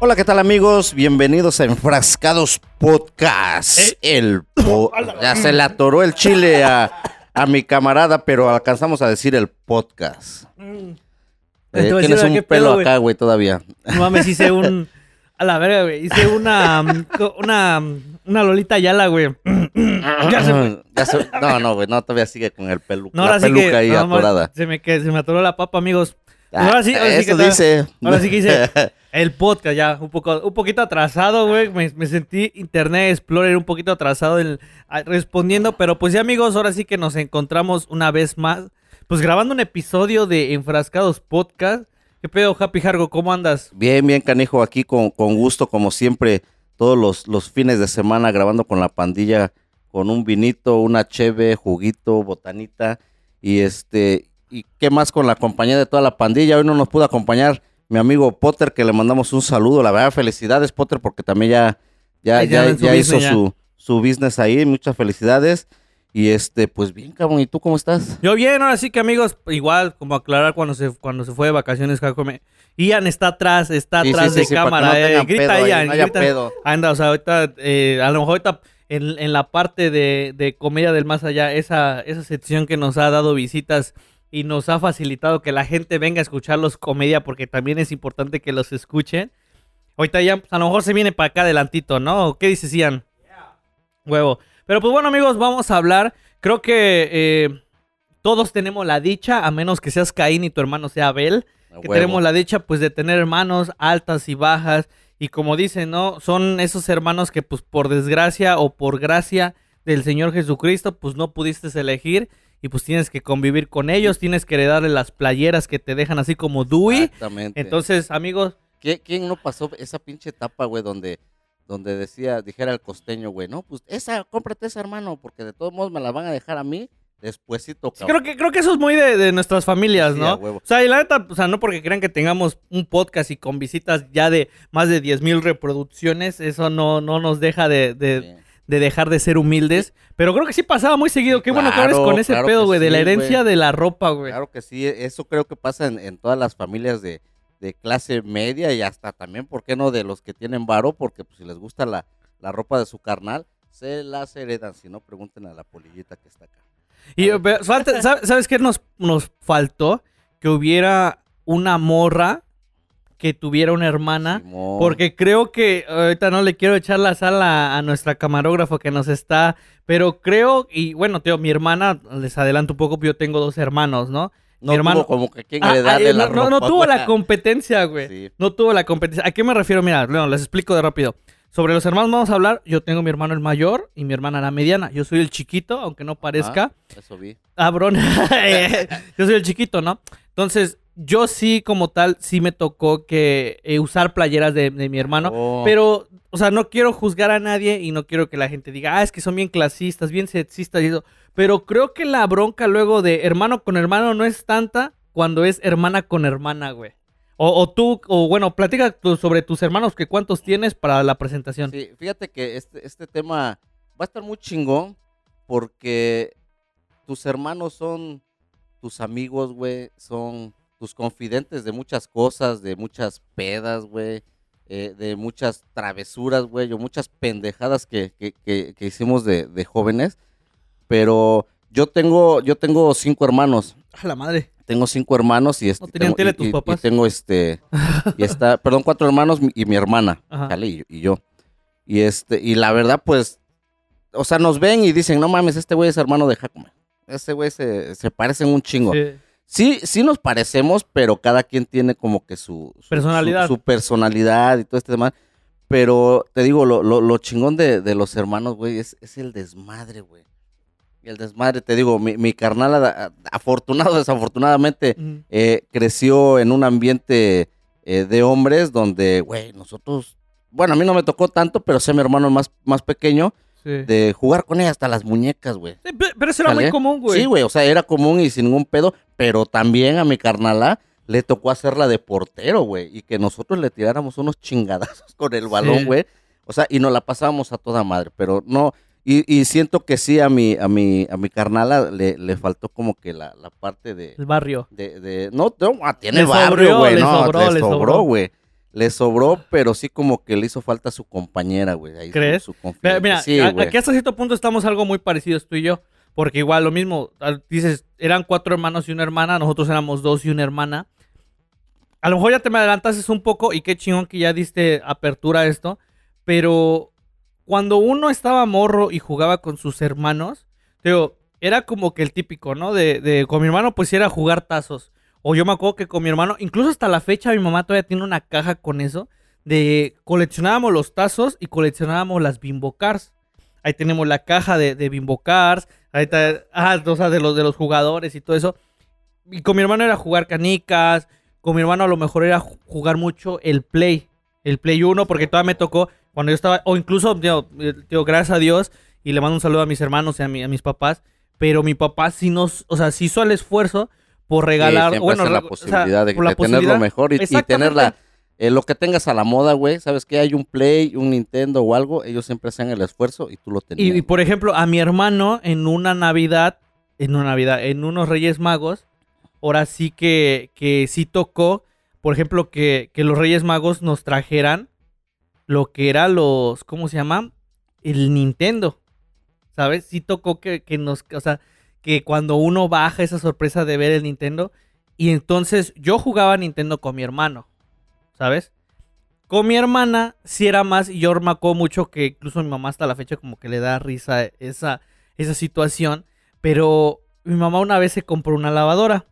Hola, ¿qué tal amigos? Bienvenidos a Enfrascados Podcast. Eh. El po- ya se le atoró el chile a, a mi camarada, pero alcanzamos a decir el podcast. Eh, voy a tienes un ¿qué pelo acá, güey, todavía. No mames, hice un. A la verga, güey. Hice una. mm, Una. Una Lolita Ayala, güey. Ya se. Ya se- no, no, güey, no, todavía sigue con el pelu No, la ahora sí peluca que. ahí no, atorada. se, me, que- se me atoró la papa, amigos. Ah, ahora sí, ahora sí eso que dice. Ahora sí que hice el podcast ya. Un, poco, un poquito atrasado, güey. Me, me sentí Internet Explorer un poquito atrasado en- respondiendo. Pero pues ya, amigos, ahora sí que nos encontramos una vez más. Pues grabando un episodio de Enfrascados Podcast. ¿Qué pedo, Happy Hargo? ¿Cómo andas? Bien, bien, canijo, aquí con, con gusto, como siempre, todos los, los fines de semana grabando con la pandilla, con un vinito, una cheve, juguito, botanita, y este, y qué más con la compañía de toda la pandilla. Hoy no nos pudo acompañar mi amigo Potter, que le mandamos un saludo. La verdad, felicidades, Potter, porque también ya, ya, Ya hizo ya. su, su business ahí. Muchas felicidades. Y este, pues bien, cabrón, ¿y tú cómo estás? Yo bien, ahora sí que amigos, igual como aclarar cuando se cuando se fue de vacaciones, Jacome. Ian está atrás, está Sí, atrás sí, de sí, para que cámara. no eh, grita pedo Ian, no haya grita. pedo. Anda, o sea, ahorita, eh, a lo mejor ahorita en, en la parte de, de comedia del más allá, esa, esa sección que nos ha dado visitas y nos ha facilitado que la gente venga a escucharlos comedia, porque también es importante que los escuchen. Ahorita ya, pues, a lo mejor se viene para acá adelantito, ¿no? ¿Qué dices, Ian? Huevo. Pero pues bueno, amigos, vamos a hablar. Creo que eh, todos tenemos la dicha, a menos que seas Caín y tu hermano sea Abel, A que huevo. tenemos la dicha pues de tener hermanos altas y bajas. Y como dicen, ¿no? Son esos hermanos que pues por desgracia o por gracia del Señor Jesucristo pues no pudiste elegir. Y pues tienes que convivir con ellos, tienes que heredarle las playeras que te dejan así como Dewey. Exactamente. Entonces, amigos, ¿Qui- ¿Quién no pasó esa pinche etapa, güey, donde, donde decía, dijera el costeño, güey, no, pues esa, cómprate esa, hermano, porque de todos modos me la van a dejar a mí despuésito, Sí, creo que, creo que eso es muy de, de nuestras familias, Sí, ¿no? O sea, y la neta, o sea, no porque crean que tengamos un podcast y con visitas ya de más de 10 mil reproducciones, eso no, no nos deja de. De dejar de ser humildes. Pero creo que sí pasaba muy seguido. Qué bueno que claro, hables con ese claro pedo, que güey, de la herencia de la ropa, güey. Claro que sí, eso creo que pasa en, en todas las familias de, de clase media y hasta también, ¿por qué no? De los que tienen varo, porque pues, si les gusta la, la ropa de su carnal, se las heredan, si no, pregunten a la polillita que está acá. Y eh, pero, falta- ¿sabe- ¿sabes qué nos, nos faltó? Que hubiera una morra que tuviera una hermana. Simón. Porque creo que ahorita no le quiero echar la sal a, nuestra camarógrafa que nos está, pero creo, y bueno, tío, mi hermana, les adelanto un poco, yo tengo dos hermanos, ¿no? no mi hermano- tuvo como que quien Ah, heredarle ah, la no, no, tuvo la competencia, güey. Sí. No tuvo la competencia. ¿A qué me refiero? Mira, les explico de rápido. Sobre los hermanos vamos a hablar. Yo tengo mi hermano el mayor y mi hermana la mediana. Yo soy el chiquito, aunque no parezca. Ah, eso vi. Ah, bron. yo soy el chiquito, ¿no? Entonces, yo sí, como tal, sí me tocó que eh, usar playeras de, de mi hermano. Oh. Pero, o sea, no quiero juzgar a nadie y no quiero que la gente diga, ah, es que son bien clasistas, bien sexistas y eso. Pero creo que la bronca luego de hermano con hermano no es tanta cuando es hermana con hermana, güey. O, o tú, o bueno, platica tú sobre tus hermanos, que cuántos tienes para la presentación. Sí, fíjate que este, este tema va a estar muy chingón porque tus hermanos son tus amigos, güey, son tus confidentes de muchas cosas, de muchas pedas, güey, eh, de muchas travesuras, güey, o muchas pendejadas que, que, que- que hicimos de, de jóvenes. Pero yo tengo, yo tengo cinco hermanos. A la madre. Tengo cinco hermanos y este. ¿No tenían tengo- tele y- tus y- y papás? tengo este. Y está, perdón, cuatro hermanos y mi hermana. Y, y yo. Y este, y la verdad, pues, o sea, nos ven y dicen, no mames, este güey es hermano de Jacome. Ese güey se, se parecen un chingo. Sí. Sí, sí nos parecemos, pero cada quien tiene como que su, su- Personalidad. Su, su personalidad y todo este demás. Pero te digo, lo, lo, lo chingón de, de los hermanos, güey, es, es el desmadre, güey. Y el desmadre, te digo, mi, mi carnal, afortunado desafortunadamente, eh, creció en un ambiente eh, de hombres donde, güey, nosotros, bueno, a mí no me tocó tanto, pero sé mi hermano más, más pequeño, Sí. de jugar con ella hasta las muñecas, güey. Sí, Pero eso era muy común, güey. Sí, güey, o sea, era común y sin ningún pedo, pero también a mi carnala le tocó hacerla de portero, güey, y que nosotros le tiráramos unos chingadazos con el balón, Sí. güey. O sea, y nos la pasábamos a toda madre, pero no, y, y siento que sí a mi, a mi, a mi carnala le, le faltó como que la, la parte de, El barrio. de, de- no, no, ah, tiene Le barrio, güey, no, sobró, le sobró. güey. Le sobró, pero sí como que le hizo falta a su compañera, güey. ahí ¿Crees? Su, Mira, confidente. mira, Sí, a- aquí hasta cierto punto estamos algo muy parecidos tú y yo. Porque igual lo mismo, dices, eran cuatro hermanos y una hermana, nosotros éramos dos y una hermana. A lo mejor ya te me adelantaste un poco y qué chingón que ya diste apertura a esto. Pero cuando uno estaba morro y jugaba con sus hermanos, te digo, era como que el típico, ¿no? De, de con mi hermano pues era jugar tazos. O yo me acuerdo que con mi hermano, incluso hasta la fecha mi mamá todavía tiene una caja con eso. De coleccionábamos los tazos y coleccionábamos las bimbo cars. Ahí tenemos la caja de, de bimbo cars. Ahí está, ah, o sea, de los, de los jugadores y todo eso. Y con mi hermano era jugar canicas. Con mi hermano a lo mejor era ju- jugar mucho el Play. El Play 1, porque todavía me tocó cuando yo estaba. O incluso, digo, eh, gracias a Dios. Y le mando un saludo a mis hermanos y a, a mis papás. Pero mi papá sí nos. O sea, sí hizo el esfuerzo por regalar. bueno, la re- o sea, posibilidad de, la de tenerlo posibilidad. mejor y, y Exactamente. tenerla. eh, lo que tengas a la moda, güey. ¿Sabes que Hay un Play, un Nintendo o algo. Ellos siempre hacen el esfuerzo y tú lo tenías. Y, y, por ejemplo, a mi hermano en una Navidad, en una Navidad, en unos Reyes Magos, ahora sí que, que sí tocó, por ejemplo, que, que los Reyes Magos nos trajeran lo que era los, ¿cómo se llama? El Nintendo, ¿sabes? Sí tocó que, que nos, o sea, que cuando uno baja esa sorpresa de ver el Nintendo, y entonces yo jugaba Nintendo con mi hermano, ¿sabes? Con mi hermana sí era más, y yo acuerdo mucho que incluso mi mamá hasta la fecha como que le da risa esa, esa situación, pero mi mamá una vez se compró una lavadora.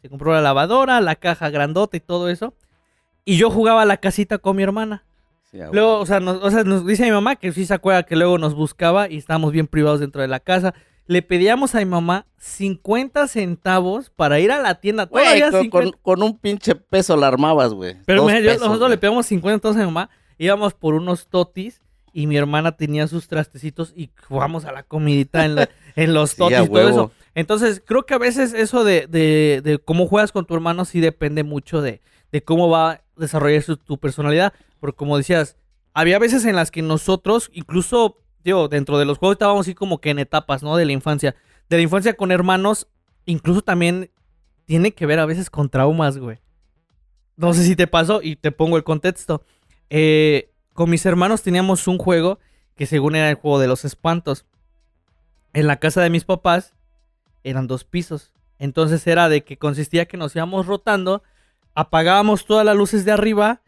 Se compró la lavadora, la caja grandota y todo eso. Y yo jugaba a la casita con mi hermana. Sí, Luego, o sea, nos, o sea, nos dice mi mamá que sí se acuerda que luego nos buscaba y estábamos bien privados dentro de la casa. Le pedíamos a mi mamá 50 centavos para ir a la tienda. Güey, Todavía con, 50 con- con un pinche peso la armabas, güey. pero mira, yo- nosotros le pegamos 50 entonces a mi mamá. Íbamos por unos totis y mi hermana tenía sus trastecitos y jugamos a la comidita en, la- en los totis y todo eso. Entonces, creo que a veces eso de, de- de cómo juegas con tu hermano sí depende mucho de, de cómo va a desarrollarse tu personalidad. Porque como decías, había veces en las que nosotros, incluso, digo, dentro de los juegos estábamos así como que en etapas, ¿no? De la infancia. De la infancia con hermanos, incluso también tiene que ver a veces con traumas, güey. No sé si te pasó y te pongo el contexto. Eh, con mis hermanos teníamos un juego que según era el juego de los espantos. En la casa de mis papás eran dos pisos. Entonces era de que consistía que nos íbamos rotando, apagábamos todas las luces de arriba,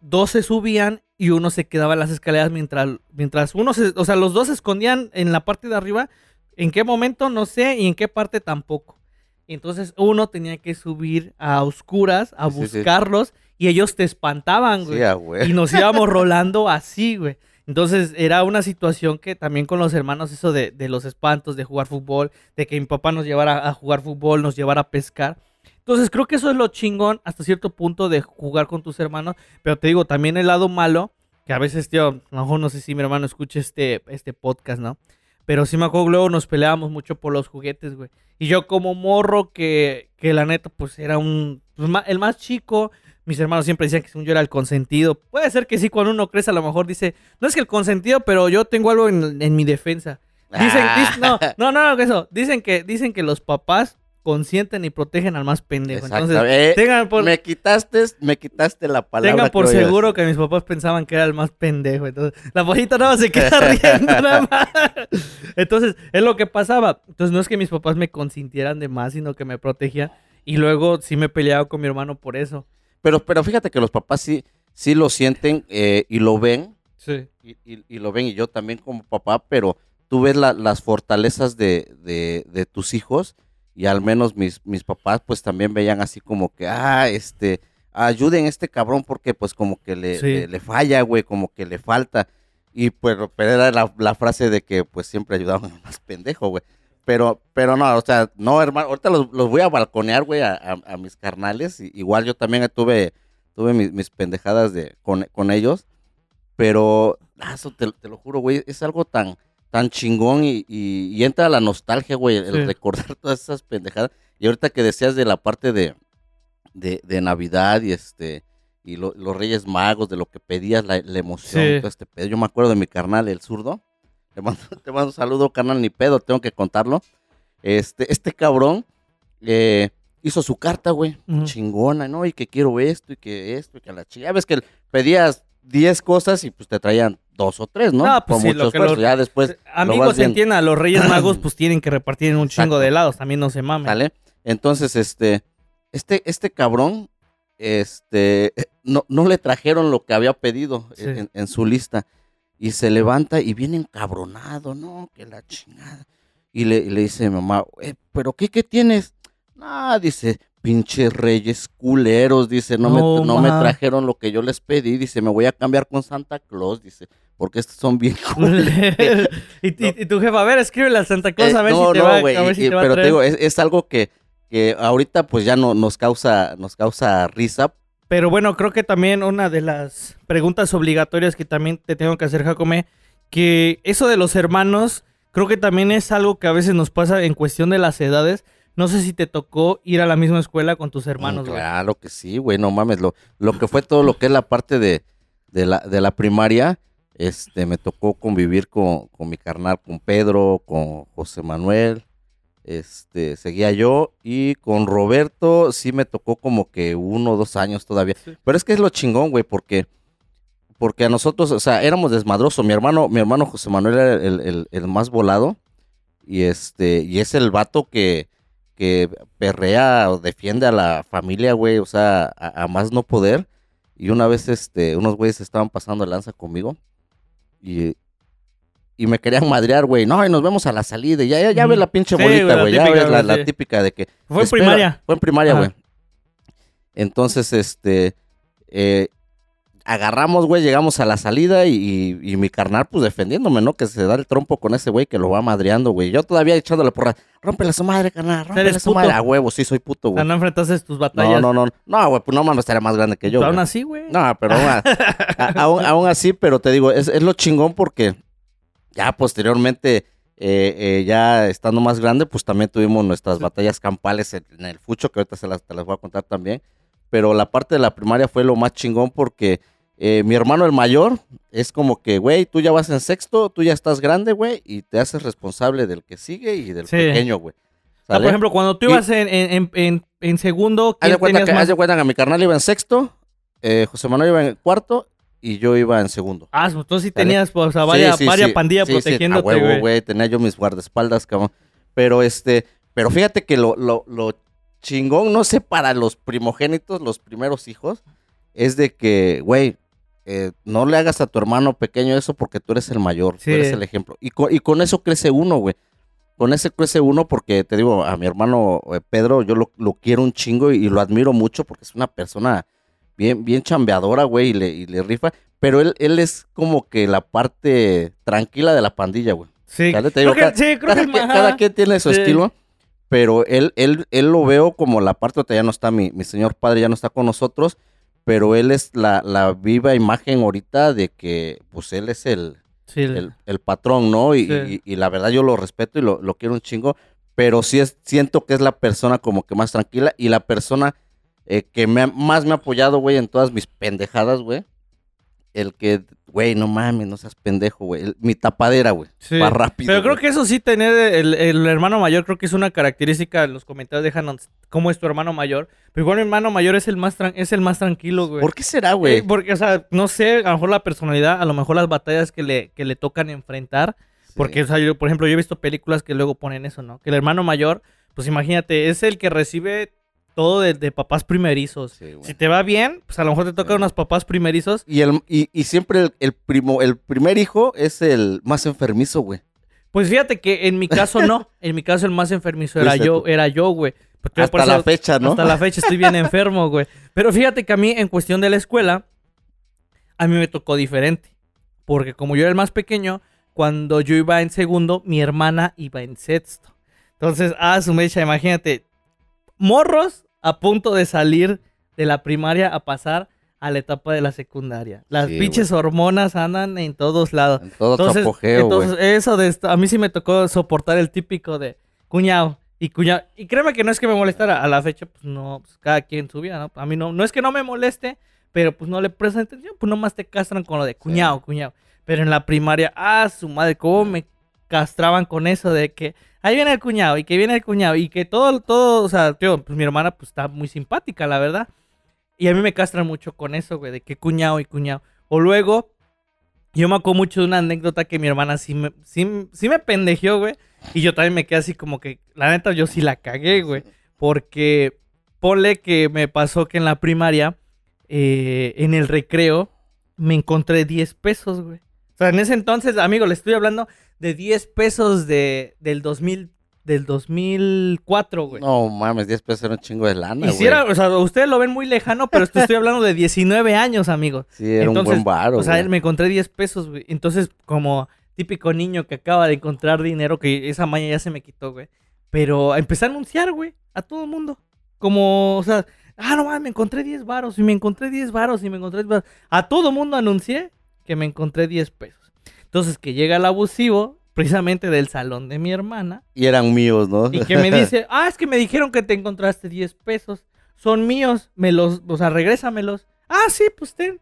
dos se subían y uno se quedaba en las escaleras mientras, mientras uno se, o sea, los dos se escondían en la parte de arriba. ¿En qué momento? No sé, y en qué parte tampoco. Entonces uno tenía que subir a oscuras a Sí, sí, sí. buscarlos y ellos te espantaban, güey. Ah, güey. Y nos íbamos rolando así, güey. Entonces era una situación que también con los hermanos, eso de, de los espantos, de jugar fútbol, de que mi papá nos llevara a jugar fútbol, nos llevara a pescar. Entonces creo que eso es lo chingón hasta cierto punto de jugar con tus hermanos. Pero te digo, también el lado malo, que a veces, tío, a lo mejor no sé si mi hermano escucha este, este podcast, ¿no? Pero sí me acuerdo que luego nos peleábamos mucho por los juguetes, güey. Y yo como morro que, que la neta pues era un... pues, el más chico, mis hermanos siempre decían que según yo era el consentido. Puede ser que sí, cuando uno crece a lo mejor dice, no es que el consentido, pero yo tengo algo en, en mi defensa. Dicen, Ah. no, no, no, eso. Dicen que, dicen que los papás consienten y protegen al más pendejo. Entonces. Eh, tengan por, Me quitaste, me quitaste la palabra. tengan por que seguro que mis papás pensaban que era el más pendejo. Entonces, la pollita nada más se queda riendo nada más. Entonces, es lo que pasaba. Entonces, no es que mis papás me consintieran de más, sino que me protegían. Y luego sí me peleaba con mi hermano por eso. Pero, pero fíjate que los papás sí, sí lo sienten eh, y lo ven. Sí. Y, y- y lo ven, y yo también como papá, pero tú ves la- las fortalezas de, de- de tus hijos y al menos mis, mis papás pues también veían así como que, ah, este, ayuden a este cabrón porque pues como que le, Sí. le, le falla, güey, como que le falta. Y pues pero era la, la frase de que pues siempre ayudaban al más pendejo, güey. Pero, pero no, o sea, no, hermano, ahorita los, los voy a balconear, güey, a, a- a mis carnales. Y- igual yo también tuve, tuve mis, mis pendejadas de, con, con ellos. Pero, ah, eso te, te lo juro, güey, es algo tan, tan chingón y, y- y entra la nostalgia, güey, el Sí. recordar todas esas pendejadas. Y ahorita que decías de la parte de, de, de Navidad y este y lo- los Reyes Magos, de lo que pedías, la, la emoción, Sí. todo este pedo. Yo me acuerdo de mi carnal, el zurdo. Te mando, te mando un saludo, carnal, ni pedo, tengo que contarlo. Este, este cabrón, eh, hizo su carta, güey, chingona, ¿no? Y que quiero esto y que esto y que la chingada. Ves que pedías 10 cosas y pues te traían dos o tres, ¿no? No, pues Con sí, mucho lo que esfuerzo. lo- Ya después Amigos, entiendan, los Reyes Magos pues tienen que repartir en un chingo de helados, también no se mamen. ¿Sale? Entonces, este, este, este cabrón, este, no, no le trajeron lo que había pedido Sí. en, en su lista. Y se levanta y viene encabronado, ¿no? Que la chingada. Y le, y le dice mamá, "Eh, ¿pero qué, qué tienes? No, dice, pinches reyes culeros, dice, no, No, me, no me trajeron lo que yo les pedí, dice, me voy a cambiar con Santa Claus, dice, porque estos son bien culeros. y, y- y tu jefa, a ver, escríbele a Santa Claus a Eh, ver no, si te no, va, a güey, ver si y- te va a pero te digo, es, es algo que, que ahorita pues ya no nos causa, nos causa risa. Pero bueno, creo que también una de las preguntas obligatorias que también te tengo que hacer, Jacome, que eso de los hermanos, creo que también es algo que a veces nos pasa en cuestión de las edades. No sé si te tocó ir a la misma escuela con tus hermanos, Mm, güey. claro que sí, güey, no mames, lo, lo que fue todo lo que es la parte de, de, la, de la primaria, este, me tocó convivir con, con mi carnal, con Pedro, con José Manuel, este, seguía yo, y con Roberto sí me tocó como que uno o dos años todavía. Sí. Pero es que es lo chingón, güey, porque, porque a nosotros, o sea, éramos desmadrosos. Mi hermano, mi hermano José Manuel era el, el- el más volado. Y este, y es el vato que, que perrea o defiende a la familia, güey, o sea, a, a más no poder. Y una vez, este, unos güeyes estaban pasando lanza conmigo. Y, y me querían madrear, güey. No, y nos vemos a la salida. Ya, ya, ya ves la pinche Sí, bolita, güey. Ya ves la, la típica de que Fue en primaria. Fue en primaria, güey. Entonces, este, eh, agarramos, güey, llegamos a la salida y, y- y mi carnal, pues defendiéndome, ¿no? Que se da el trompo con ese güey que lo va madreando, güey. Yo todavía echándole porra, rómpele su madre, carnal, rómpele su puto. madre. A huevo, sí, soy puto, O sea, güey. no enfrentaste tus No, batallas. no, no, no, güey, pues no mames, estaría más grande que yo. Pero aún güey. así, güey. No, pero aún, a- a- aún- aún así, pero te digo, es, es lo chingón porque ya posteriormente, eh, eh, ya estando más grande, pues también tuvimos nuestras Sí. batallas campales en, en el fucho, que ahorita se las, te las voy a contar también. Pero la parte de la primaria fue lo más chingón porque eh, mi hermano el mayor es como que, güey, tú ya vas en sexto, tú ya estás grande, güey, y te haces responsable del que sigue y del Sí. pequeño, güey. O sea, ¿Sale? por ejemplo, cuando tú Y- ibas en, en, en, en- en segundo, Haz ¿quién de cuenta que, más? haz de cuenta que mi carnal iba en sexto, eh, José Manuel iba en cuarto y yo iba en segundo. Ah, pues entonces sí ¿Sale? tenías, pues, a Sí, varias, sí, varias sí. pandillas Sí, sí, protegiéndote, güey. Tenía yo mis guardaespaldas, cabrón. Pero este, pero fíjate que lo, lo, lo chingón, no sé, para los primogénitos, los primeros hijos, es de que, güey, eh, no le hagas a tu hermano pequeño eso porque tú eres el mayor, Sí. tú eres el ejemplo. Y con, y con eso crece uno, güey. Con ese crece uno porque, te digo, a mi hermano eh, Pedro, yo lo, lo quiero un chingo y, lo admiro mucho porque es una persona bien, bien chambeadora, güey, y le, y le rifa. Pero él, él es como que la parte tranquila de la pandilla, güey. Sí, te creo digo, que, cada- sí, creo Cada, que cada quien tiene su Sí. estilo, pero él, él, él lo veo como la parte, ya no está mi, mi señor padre, ya no está con nosotros, pero él es la, la viva imagen ahorita de que, pues él es el, Sí, el- el, patrón, ¿no? Y, Sí. y- y la verdad yo lo respeto y lo, lo quiero un chingo, pero sí es, siento que es la persona como que más tranquila y la persona eh, que me más me ha apoyado, güey, en todas mis pendejadas, güey. El que, güey, no mames, no seas pendejo, güey. Mi tapadera, güey. Sí. Va rápido. Pero creo güey. que eso sí, tener el, el hermano mayor, creo que es una característica. En los comentarios déjanos cómo es tu hermano mayor. Pero igual mi hermano mayor es el más, tran- es el más tranquilo, güey. ¿Por qué será, Eh, güey? porque, o sea, no sé, a lo mejor la personalidad, a lo mejor las batallas que le, que le tocan enfrentar. Porque, o sea, yo, por ejemplo, yo he visto películas que luego ponen eso, ¿no? Que el hermano mayor, pues imagínate, es el que recibe todo de, de papás primerizos. Sí. Si te va bien, pues a lo mejor te tocan Sí. unos papás primerizos. Y, el, y, y siempre el, el primo, el primer hijo es el más enfermizo, güey. Pues fíjate que en mi caso no. En mi caso el más enfermizo era yo, era yo, güey. Porque por Hasta la eso- fecha, ¿no? Hasta la fecha estoy bien enfermo, güey. Pero fíjate que a mí, en cuestión de la escuela, a mí me tocó diferente. Porque como yo era el más pequeño, cuando yo iba en segundo, mi hermana iba en sexto. Entonces, ah, su mecha, imagínate. Morros a punto de salir de la primaria a pasar a la etapa de la secundaria. Las Sí, pinches hormonas andan en todos lados. En todo Entonces, apogeo, entonces eso de esto, a mí sí me tocó soportar el típico de cuñado y cuñado. Y créeme que no es que me molestara, a la fecha, pues no, pues cada quien su vida, ¿no? A mí no, no es que no me moleste, pero pues no le prestan atención, pues nomás te castran con lo de cuñado, cuñado. Pero en la primaria, ah, su madre, cómo me castraban con eso de que, ahí viene el cuñado, y que viene el cuñado, y que todo, todo, o sea, tío, pues mi hermana pues está muy simpática, la verdad. Y a mí me castran mucho con eso, güey, de que cuñado y cuñado. O luego, yo me acuerdo mucho de una anécdota que mi hermana sí me, sí, sí me güey. Y yo también me quedé así como que, la neta, yo sí la cagué, güey. Porque ponle que me pasó que en la primaria, eh, en el recreo, me encontré 10 pesos, güey. O sea, en ese entonces, amigo, le estoy hablando de 10 pesos de, del 2000, del 2004, güey. No mames, 10 pesos era un chingo de lana, güey. si o sea, ustedes lo ven muy lejano, pero esto estoy hablando de 19 años, amigos. Sí, era un buen varo, O sea, güey. me encontré 10 pesos, güey. Entonces, como típico niño que acaba de encontrar dinero, que esa maña ya se me quitó, güey. Pero empecé a anunciar, güey, a todo el mundo. Como, o sea, ah, no mames, me encontré 10 varos y me encontré 10 varos y me encontré 10 varos. A todo mundo anuncié que me encontré 10 pesos. Entonces, que llega el abusivo, precisamente del salón de mi hermana, Y eran míos, ¿no? y que me dice, ah, es que me dijeron que te encontraste 10 pesos. Son míos, me los, o sea, regrésamelos. Ah, sí, pues ten.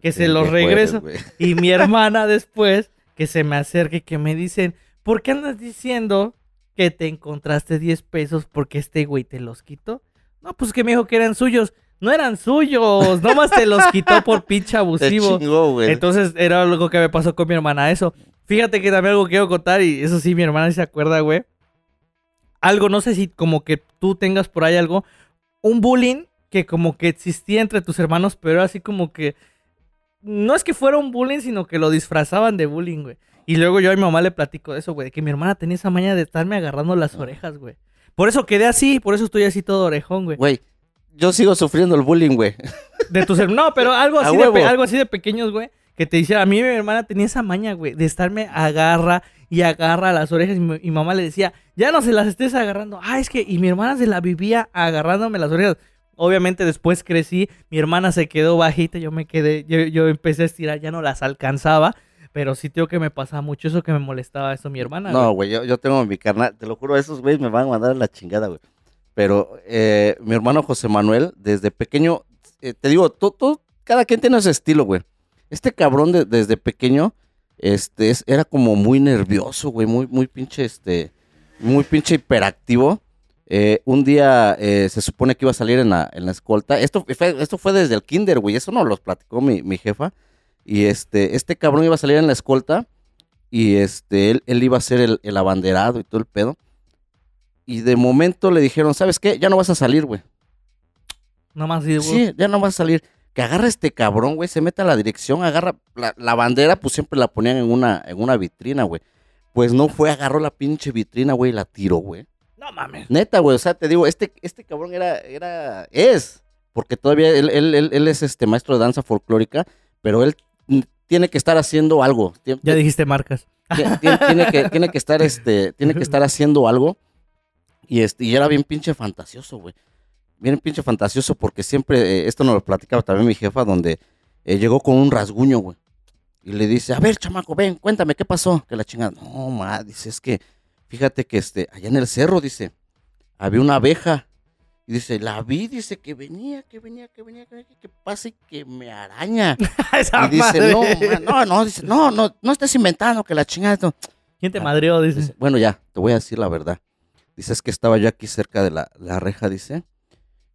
Que se los regreso. Y mi hermana después, que se me acerca y que me dicen, ¿por qué andas diciendo que te encontraste 10 pesos porque este güey te los quitó? No, pues que me dijo que eran suyos. No eran suyos, nomás te los quitó por pinche abusivo. chingó, güey. Entonces era algo que me pasó con mi hermana eso. Fíjate que también algo quiero contar y eso sí, mi hermana sí se acuerda, güey. Algo, no sé si como que tú tengas por ahí algo, un bullying que como que existía entre tus hermanos, pero era así como que no es que fuera un bullying, sino que lo disfrazaban de bullying, güey. Y luego yo a mi mamá le platico de eso, güey, de que mi hermana tenía esa maña de estarme agarrando las orejas, güey. Por eso quedé así, por eso estoy así todo orejón, güey. Güey, yo sigo sufriendo el bullying, güey. De tus hermanos. No, pero algo así, de, algo así de pequeños, güey. Que te decía, a mí mi hermana tenía esa maña, güey, de estarme agarra y agarra las orejas. Y mi, mamá le decía, ya no se las estés agarrando. Ah, es que, y mi hermana se la vivía agarrándome las orejas. Obviamente después crecí, mi hermana se quedó bajita, yo me quedé, yo, yo empecé a estirar, ya no las alcanzaba. Pero sí tengo que me pasaba mucho eso que me molestaba eso mi hermana. No, güey. güey, yo, yo tengo mi carnal, te lo juro, esos güeyes me van a mandar a la chingada, güey. Pero eh, mi hermano José Manuel, desde pequeño, eh, te digo, tú- cada quien tiene su estilo, güey. Este cabrón de- desde pequeño, este, es- era como muy nervioso, güey, muy, muy pinche, este, muy pinche hiperactivo. Eh, un día se supone que iba a salir en la, escolta. Esto fue, desde el kinder, güey. Eso no los platicó mi, jefa. Y este, este cabrón iba a salir en la escolta. Y este, él, él iba a ser el, el abanderado y todo el pedo. Y de momento le dijeron, ¿sabes qué? Ya no vas a salir, güey. Nomás digo, Sí, ya no vas a salir. Que agarra este cabrón, güey, se mete a la dirección, agarra la, la bandera, pues siempre la ponían en una, en una vitrina, güey. Pues no fue, agarró la pinche vitrina, güey, y la tiró, güey. no mames. Neta, güey, o sea, te digo, este, este cabrón era, era, es, porque todavía él, él, él, él es este maestro de danza folclórica, pero él tiene que estar haciendo algo. Tien- Ya dijiste marcas. Tien- tien- tiene, que, tiene que estar, este, tiene que estar haciendo algo. Y este, y era bien pinche fantasioso, güey. Bien pinche fantasioso porque siempre, eh, esto nos lo platicaba también mi jefa, donde eh, llegó con un rasguño, güey. Y le dice, a ver, chamaco, ven, cuéntame, ¿qué pasó? Que la chingada, no, ma, dice, es que, fíjate que este, allá en el cerro, dice, había una abeja. Y dice, la vi, dice, que venía, que venía, que venía, que venía, que pasa y que me araña. Y dice, no, no, no, dice, no, no, no estés inventando que la chingada. no". ¿Quién te madreó? Dice. Dice, bueno, ya, te voy a decir la verdad. Dice, es que estaba yo aquí cerca de la, la reja, dice.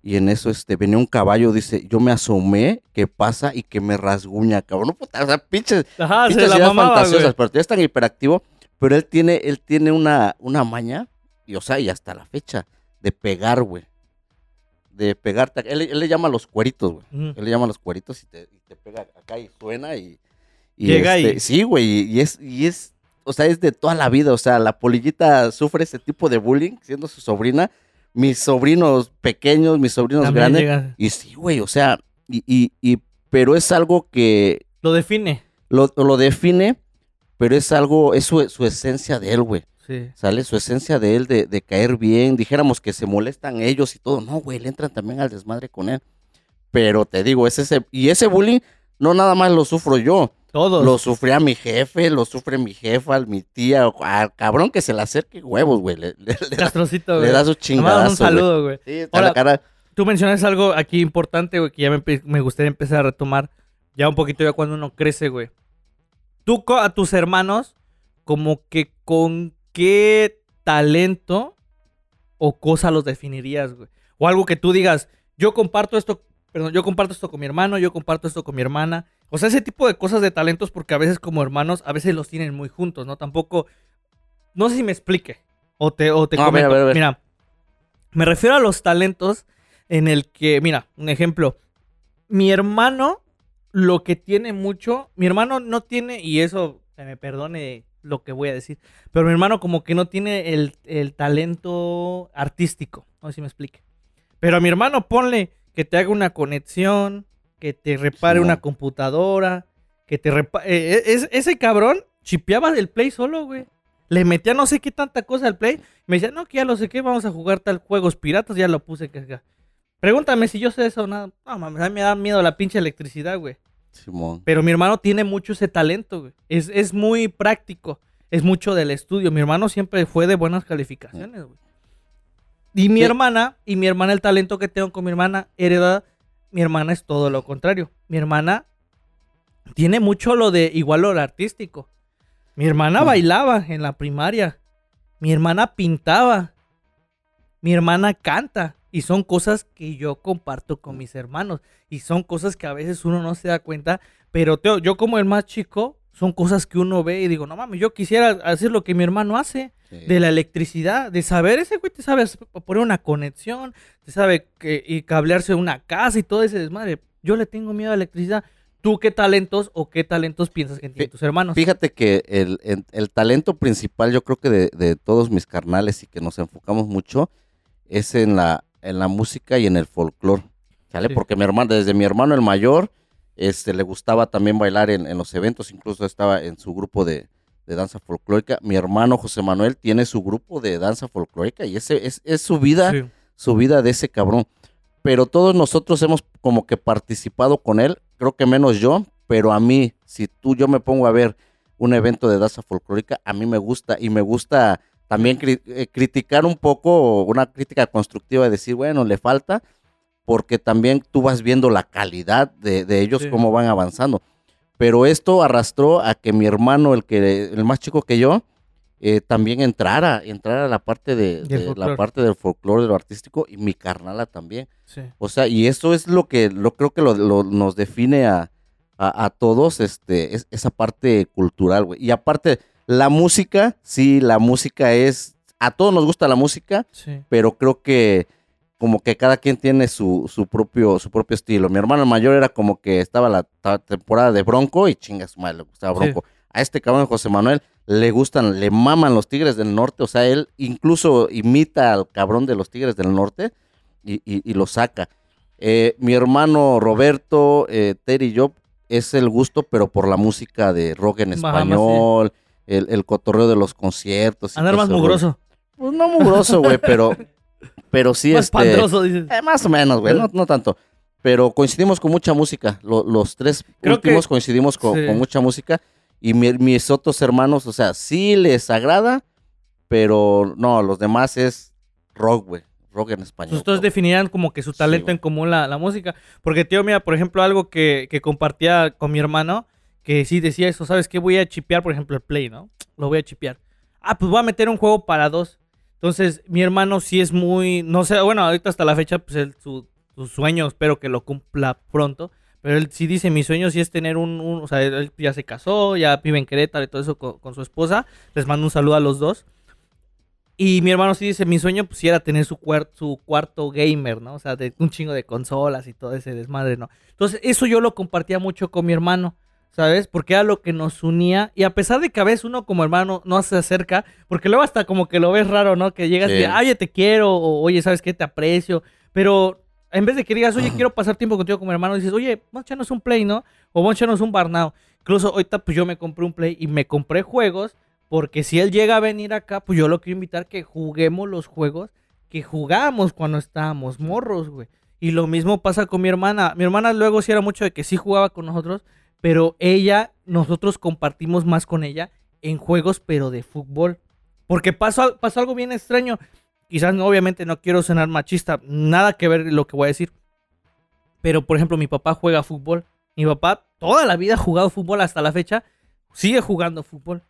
Y en eso este, venía un caballo, dice, yo me asomé, que pasa y que me rasguña, cabrón. No, puta, o sea, pinches, Ajá, se pinches la mamaba, fantasiosas, pero tú es tan hiperactivo. Pero él tiene, él tiene una, una maña, y o sea, y hasta la fecha, de pegar, güey. De pegarte. Él, él le llama los cueritos, güey. Él le llama los cueritos y te, y te pega acá y suena y... y Llega este, y- Sí, güey, y es, y es, o sea, es de toda la vida, o sea, la polillita sufre ese tipo de bullying siendo su sobrina, mis sobrinos pequeños, mis sobrinos También grandes, llega. y sí, güey, o sea, y, y, y, pero es algo que Lo define. lo, lo define, pero es algo, es su, su esencia de él, güey. Sí. ¿Sale? Su esencia de él, de, de caer bien. Dijéramos que se molestan ellos y todo. No, güey, le entran también al desmadre con él. Pero te digo, es ese. Y ese bullying no nada más lo sufro yo. Todos. Lo sufría mi jefe, lo sufre mi jefa, mi tía. Al cabrón que se le acerque huevos, güey. Le, le- le da, le da su chingadazo. un saludo, güey. Sí, está Ahora- la cara. Tú mencionas algo aquí importante, güey, que ya me, me gustaría empezar a retomar. Ya un poquito ya cuando uno crece, güey. Tú a tus hermanos, como que con qué talento o cosa los definirías, güey? O algo que tú digas, yo comparto esto, perdón, yo comparto esto con mi hermano, yo comparto esto con mi hermana. O sea, ese tipo de cosas de talentos, porque a veces como hermanos, a veces los tienen muy juntos, ¿no? Tampoco, no sé si me explique. O te, o te No, comento. Mira, me refiero a los talentos en el que, mira, un ejemplo. Mi hermano, lo que tiene mucho, mi hermano no tiene, y eso, que me perdone lo que voy a decir, pero mi hermano como que no tiene el, el talento artístico. No sé si me explique. Pero a mi hermano ponle que te haga una conexión, que te repare una computadora, que te repare... ese cabrón chipeaba del play solo, güey. Le metía no sé qué tanta cosa al play. Me decía, no, que ya lo sé qué, vamos a jugar tal juegos piratas, ya lo puse que. Pregúntame si yo sé eso o nada. No, mames, a mí me da miedo la pinche electricidad, güey. Simón. Pero mi hermano tiene mucho ese talento, güey. Es, es muy práctico. Es mucho del estudio. Mi hermano siempre fue de buenas calificaciones, güey. Y mi hermana, y mi hermana, el talento que tengo con mi hermana, heredada, mi hermana es todo lo contrario. Mi hermana tiene mucho lo de igual lo artístico. Mi hermana bailaba en la primaria. Mi hermana pintaba. Mi hermana canta. Y son cosas que yo comparto con mis hermanos. Y son cosas que a veces uno no se da cuenta. Pero Teo, yo como el más chico, son cosas que uno ve y digo, no mames, yo quisiera hacer lo que mi hermano hace. Sí. De la electricidad, de saber, ese güey te sabe poner una conexión, te sabe que, y cablearse una casa y todo ese desmadre. Yo le tengo miedo a la electricidad. ¿Tú qué talentos o qué talentos piensas que tienen tus hermanos? Fíjate que el, el- el talento principal, yo creo que de, de todos mis carnales y que nos enfocamos mucho, es en la, en la música y en el folclore. ¿Sale? Sí. Porque mi hermano, desde mi hermano el mayor, este, le gustaba también bailar en, en los eventos, incluso estaba en su grupo de, de danza folclórica. Mi hermano José Manuel tiene su grupo de danza folclórica y ese es, es su vida Sí. su vida de ese cabrón. Pero todos nosotros hemos como que participado con él, creo que menos yo, pero a mí, si tú, yo me pongo a ver un evento de danza folclórica, a mí me gusta y me gusta también cri- eh, criticar un poco, una crítica constructiva de decir, bueno, le falta, porque también tú vas viendo la calidad de, de ellos, Sí. cómo van avanzando. Pero esto arrastró a que mi hermano, el que el más chico que yo, eh, también entrara, entrara a la parte de, la parte del folclore, de lo artístico, y mi carnala también. Sí. O sea, y eso es lo que lo creo que lo, lo- nos define a, a, a todos, este, es, esa parte cultural, güey. Y aparte, la música, sí, la música es, a todos nos gusta la música, Sí. pero creo que como que cada quien tiene su, su propio su propio estilo. Mi hermano mayor era como que estaba la temporada de Bronco y chinga su madre, le gustaba Sí. Bronco. A este cabrón José Manuel le gustan, le maman los Tigres del Norte, o sea, él incluso imita al cabrón de los Tigres del Norte y, y- y lo saca. Eh, mi hermano Roberto, eh, Terry y yo, es el gusto, pero por la música de rock en Bahamas, sí. español, el, el cotorreo de los conciertos. Andar más mugroso. Pues no mugroso, güey, pero, pero sí, más este, pandroso, dices. eh, más o menos, güey, no, no tanto. Pero coincidimos con mucha música. Lo- los tres Creo que- últimos coincidimos con, sí. con mucha música. Y mi- mis otros hermanos, o sea, sí les agrada, pero no, los demás es rock, güey. Rock en español. Ustedes definían como que su talento en común la, la música. Porque, tío, mira, por ejemplo, algo que, que compartía con mi hermano, que sí decía eso, ¿sabes qué? Voy a chipear, por ejemplo, el Play, ¿no? Lo voy a chipear. Ah, pues voy a meter un juego para dos. Entonces, mi hermano sí es muy, no sé, bueno, ahorita hasta la fecha, pues él, su, su sueño, espero que lo cumpla pronto. Pero él sí dice, mi sueño sí es tener un, un- o sea, él ya se casó, ya vive en Querétaro y todo eso con, su esposa. Les mando un saludo a los dos. Y mi hermano sí dice, mi sueño pues sí era tener su, cuar- su cuarto gamer, ¿no? O sea, de un chingo de consolas y todo ese desmadre, ¿no? Entonces, eso yo lo compartía mucho con mi hermano, ¿sabes? Porque era lo que nos unía. Y a pesar de que a veces uno como hermano no se acerca, porque luego hasta como que lo ves raro, ¿no? Que llegas y, Sí. oye, te quiero, o oye, ¿sabes qué? Te aprecio. Pero en vez de que digas, oye, quiero pasar tiempo contigo como hermano, dices, oye, echarnos un play, ¿no? O echarnos un barnao. Incluso ahorita pues yo me compré un play y me compré juegos porque si él llega a venir acá, pues yo lo quiero invitar que juguemos los juegos que jugábamos cuando estábamos morros, güey. Y lo mismo pasa con mi hermana. Mi hermana luego sí era mucho de que sí jugaba con nosotros, pero ella, nosotros compartimos más con ella en juegos, pero de fútbol. Porque pasó, pasó algo bien extraño. Quizás no, obviamente no quiero sonar machista, nada que ver lo que voy a decir. Pero, por ejemplo, mi papá juega fútbol. Mi papá toda la vida ha jugado fútbol hasta la fecha. Sigue jugando fútbol.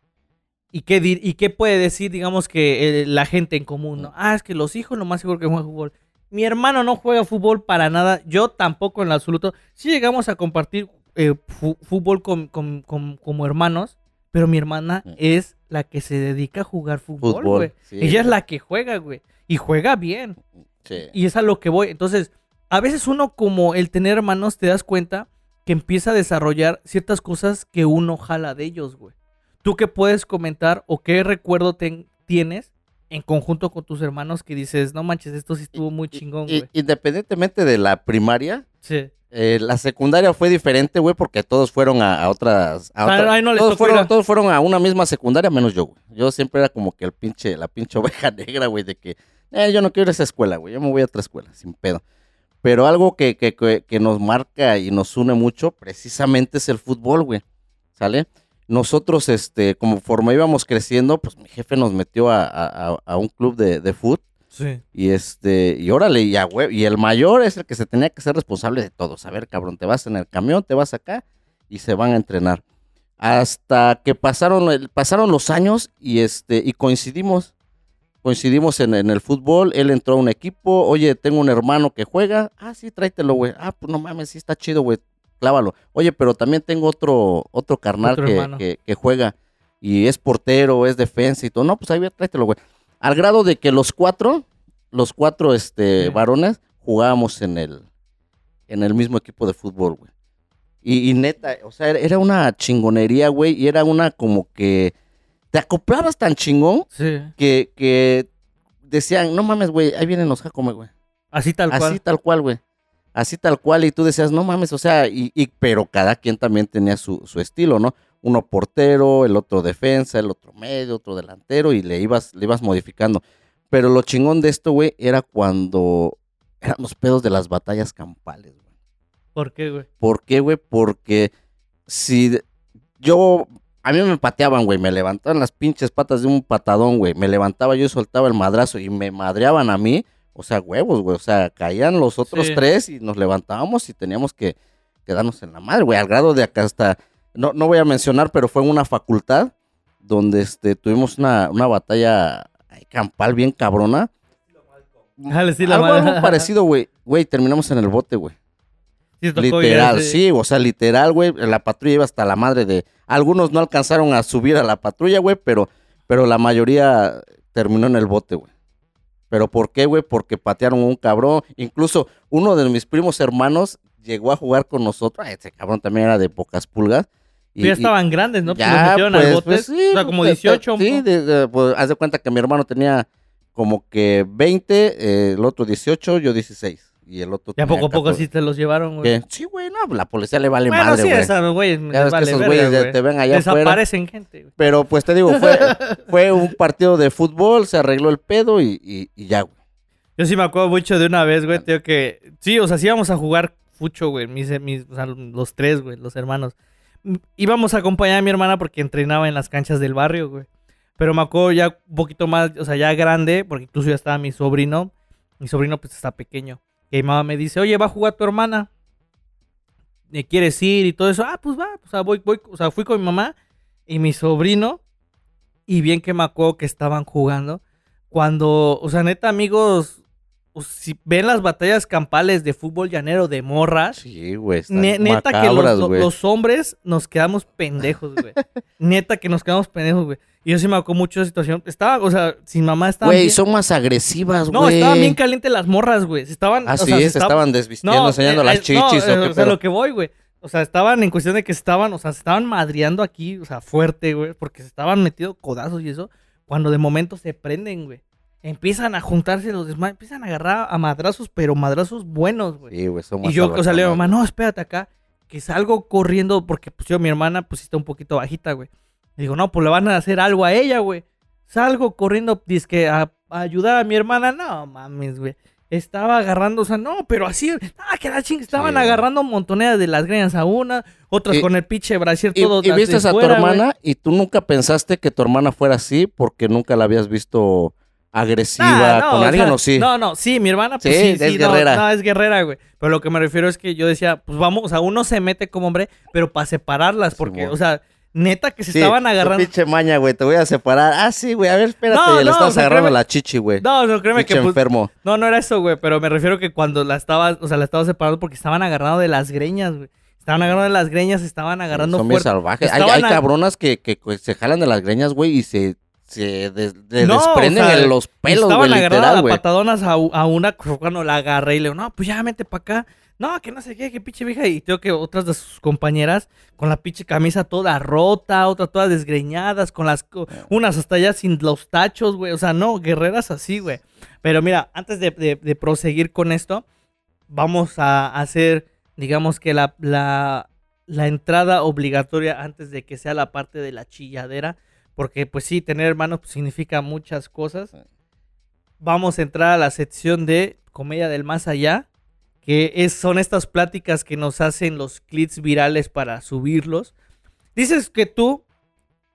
¿Y qué, ¿Y qué puede decir, digamos, que eh, la gente en común? ¿no? Ah, es que los hijos lo más seguro que juegan fútbol. Mi hermano no juega fútbol para nada. Yo tampoco en absoluto. Sí llegamos a compartir eh, fútbol con- con- con- como hermanos. Pero mi hermana es la que se dedica a jugar fútbol, güey. sí, Ella es la que juega, güey. Y juega bien. Sí. Y es a lo que voy. Entonces, a veces uno como el tener hermanos te das cuenta que empieza a desarrollar ciertas cosas que uno jala de ellos, güey. ¿Tú qué puedes comentar o qué recuerdo ten- tienes en conjunto con tus hermanos que dices, no manches, esto sí estuvo muy chingón, güey? independientemente de la primaria, Sí. Eh, la secundaria fue diferente, güey, porque todos fueron a, a otras. a no todos, fueron, todos fueron a una misma secundaria, menos yo, güey. Yo siempre era como que el pinche, la pinche oveja negra, güey, de que eh, yo no quiero ir a esa escuela, güey. Yo me voy a otra escuela, sin pedo. Pero algo que, que, que, que nos marca y nos une mucho, precisamente es el fútbol, güey. ¿Sale? Nosotros, este, conforme íbamos creciendo, pues mi jefe nos metió a- a un club de, de fútbol. Sí. Y este, y órale, y, a hue- y el mayor es el que se tenía que ser responsable de todo. A ver, cabrón, te vas en el camión, te vas acá y se van a entrenar. Hasta que pasaron, el- pasaron los años y este, y coincidimos. Coincidimos en, en el fútbol, él entró a un equipo, oye, tengo un hermano que juega, ah, sí, tráetelo, güey, ah, pues no mames, sí está chido, güey, clávalo. Oye, pero también tengo otro, otro carnal Otro que, hermano. que, que juega y es portero, es defensa y todo, no, pues ahí ve, tráetelo, güey. Al grado de que los cuatro, los cuatro este, Sí. varones, jugábamos en el, en el mismo equipo de fútbol, güey. Y, y neta, o sea, era- una chingonería, güey, y era una como que te acoplabas tan chingón Sí. que, que decían, no mames, güey, ahí vienen los Jacome, güey. Así tal Así cual. tal cual, güey. Así tal cual, y tú decías, no mames, o sea, y, y- pero cada quien también tenía su, su estilo, ¿no? Uno portero, el otro defensa, el otro medio, otro delantero, y le ibas, le ibas modificando. Pero lo chingón de esto, güey, era cuando eran los pedos de las batallas campales, güey. ¿Por qué, güey? ¿Por qué, güey? Porque si yo, a mí me pateaban, güey, me levantaban las pinches patas de un patadón, güey, me levantaba yo y soltaba el madrazo y me madreaban a mí, o sea, huevos, güey, o sea, caían los otros Sí. tres y nos levantábamos y teníamos que quedarnos en la madre, güey, al grado de acá hasta, no, no voy a mencionar, pero fue en una facultad donde este, tuvimos una, una batalla campal bien cabrona. Dale, sí, la algo, algo parecido, güey, güey, terminamos en el bote, güey. Sí te tocó ir Literal, ese- sí, o sea, literal, güey, la patrulla iba hasta la madre de... Algunos no alcanzaron a subir a la patrulla, güey, pero, pero la mayoría terminó en el bote, güey. ¿Pero por qué, güey? Porque patearon a un cabrón. Incluso uno de mis primos hermanos llegó a jugar con nosotros. Ese cabrón también era de pocas pulgas. Y, ya y- estaban grandes, ¿no? Pues los ya, metieron pues, al bote. pues, sí, o sea, como pues, 18. Sí, ¿no? de- de- pues, haz de cuenta que mi hermano tenía como que 20, eh, el otro 18, yo 16. Y el otro Ya poco a poco 14. sí te los llevaron, güey. ¿Qué? Sí, güey, no, la policía le vale bueno, madre, sí, güey. esa, güey. Ya ves que vale esos verga, güeyes güey. te ven allá afuera. Desaparecen gente, güey. Pero pues te digo, fue, fue un partido de fútbol, se arregló el pedo y, y- y ya, güey. Yo sí me acuerdo mucho de una vez, güey, tío, que... Sí, o sea, sí íbamos a jugar fucho, güey, mis, mis, o sea, los tres, güey, los hermanos. Íbamos a acompañar a mi hermana porque entrenaba en las canchas del barrio, güey. Pero me acuerdo ya un poquito más, o sea, ya grande, porque incluso ya estaba mi sobrino. Mi sobrino, pues, está pequeño. Y mi mamá me dice, oye, va a jugar tu hermana. ¿Me quieres ir? Y todo eso. Ah, pues va. O sea, voy, voy. O sea, fui con mi mamá y mi sobrino. Y bien que me acuerdo que estaban jugando. Cuando, o sea, neta, amigos, o si ven las batallas campales de fútbol llanero de morras, Sí, güey. ne- neta que los, hombres nos quedamos pendejos, güey. neta que nos quedamos pendejos, güey. Y yo sí me acuerdo mucho de esa situación. Estaba, o sea, sin mamá estaba. Güey, son más agresivas, güey. No, estaban bien calientes las morras, güey. Se estaban. Ah, o sea, se estaban- estaban desvistiendo, enseñando eh, las eh, chichis no, o eh, qué o sea, lo que voy, güey. O sea, estaban en cuestión de que estaban, o sea, se estaban madreando aquí, o sea, fuerte, güey, porque se estaban metiendo codazos y eso, cuando de momento se prenden, güey. Empiezan a juntarse los demás, empiezan a agarrar a madrazos, pero madrazos buenos, güey. Sí, güey, son y yo, o sea, le digo, mamá, no, espérate acá, que salgo corriendo, porque pues yo, mi hermana, pues está un poquito bajita, güey. Le digo, no, pues le van a hacer algo a ella, güey. Salgo corriendo, dizque a, a ayudar a mi hermana, no mames, güey. Estaba agarrando, o sea, no, pero así, ah, que la ching, estaban Sí. agarrando montoneras de las greñas a una, otras Y- con el pinche brasier Y, todo y las viste a tu hermana y tú nunca pensaste que tu hermana fuera así porque nunca la habías visto agresiva Ah, no, con o alguien sea, o sí. No, no, sí, mi hermana, pues Sí, sí, es sí, no, guerrera. No, es guerrera, güey. Pero lo que me refiero es que yo decía, pues vamos, o sea, uno se mete como hombre, pero para separarlas, porque, Simón. o sea, Neta que se Sí, estaban agarrando. pinche maña, güey, te voy a separar. Ah, sí, güey, a ver, espérate, No, le no, estás o sea, agarrando créeme- la chichi, güey. No, no, créeme pinche que pues, enfermo. No, no era eso, güey, pero me refiero que cuando la estaba, o sea, la estaba separando porque estaban agarrando de las greñas, güey. Estaban agarrando de las greñas, estaban agarrando Son bien salvajes. Hay, hay cabronas que, que, que se jalan de las greñas, güey, y se, se des- de- No, desprenden o sea, en los pelos, estaban agarrando literal, a patadonas a, a una cuando la agarré y le digo, no, pues ya mete para acá. No, que no sé qué, que pinche vieja. Y tengo que otras de sus compañeras con la pinche camisa toda rota, otras todas desgreñadas, con las unas hasta allá sin los tachos, güey. O sea, no, guerreras así, güey. Pero mira, antes de, de- de proseguir con esto, vamos a hacer, digamos que la, la, la entrada obligatoria antes de que sea la parte de la chilladera. Porque, pues sí, tener hermanos pues, significa muchas cosas. Vamos a entrar a la sección de comedia del más allá. Que es, son estas pláticas que nos hacen los clips virales para subirlos. Dices que tú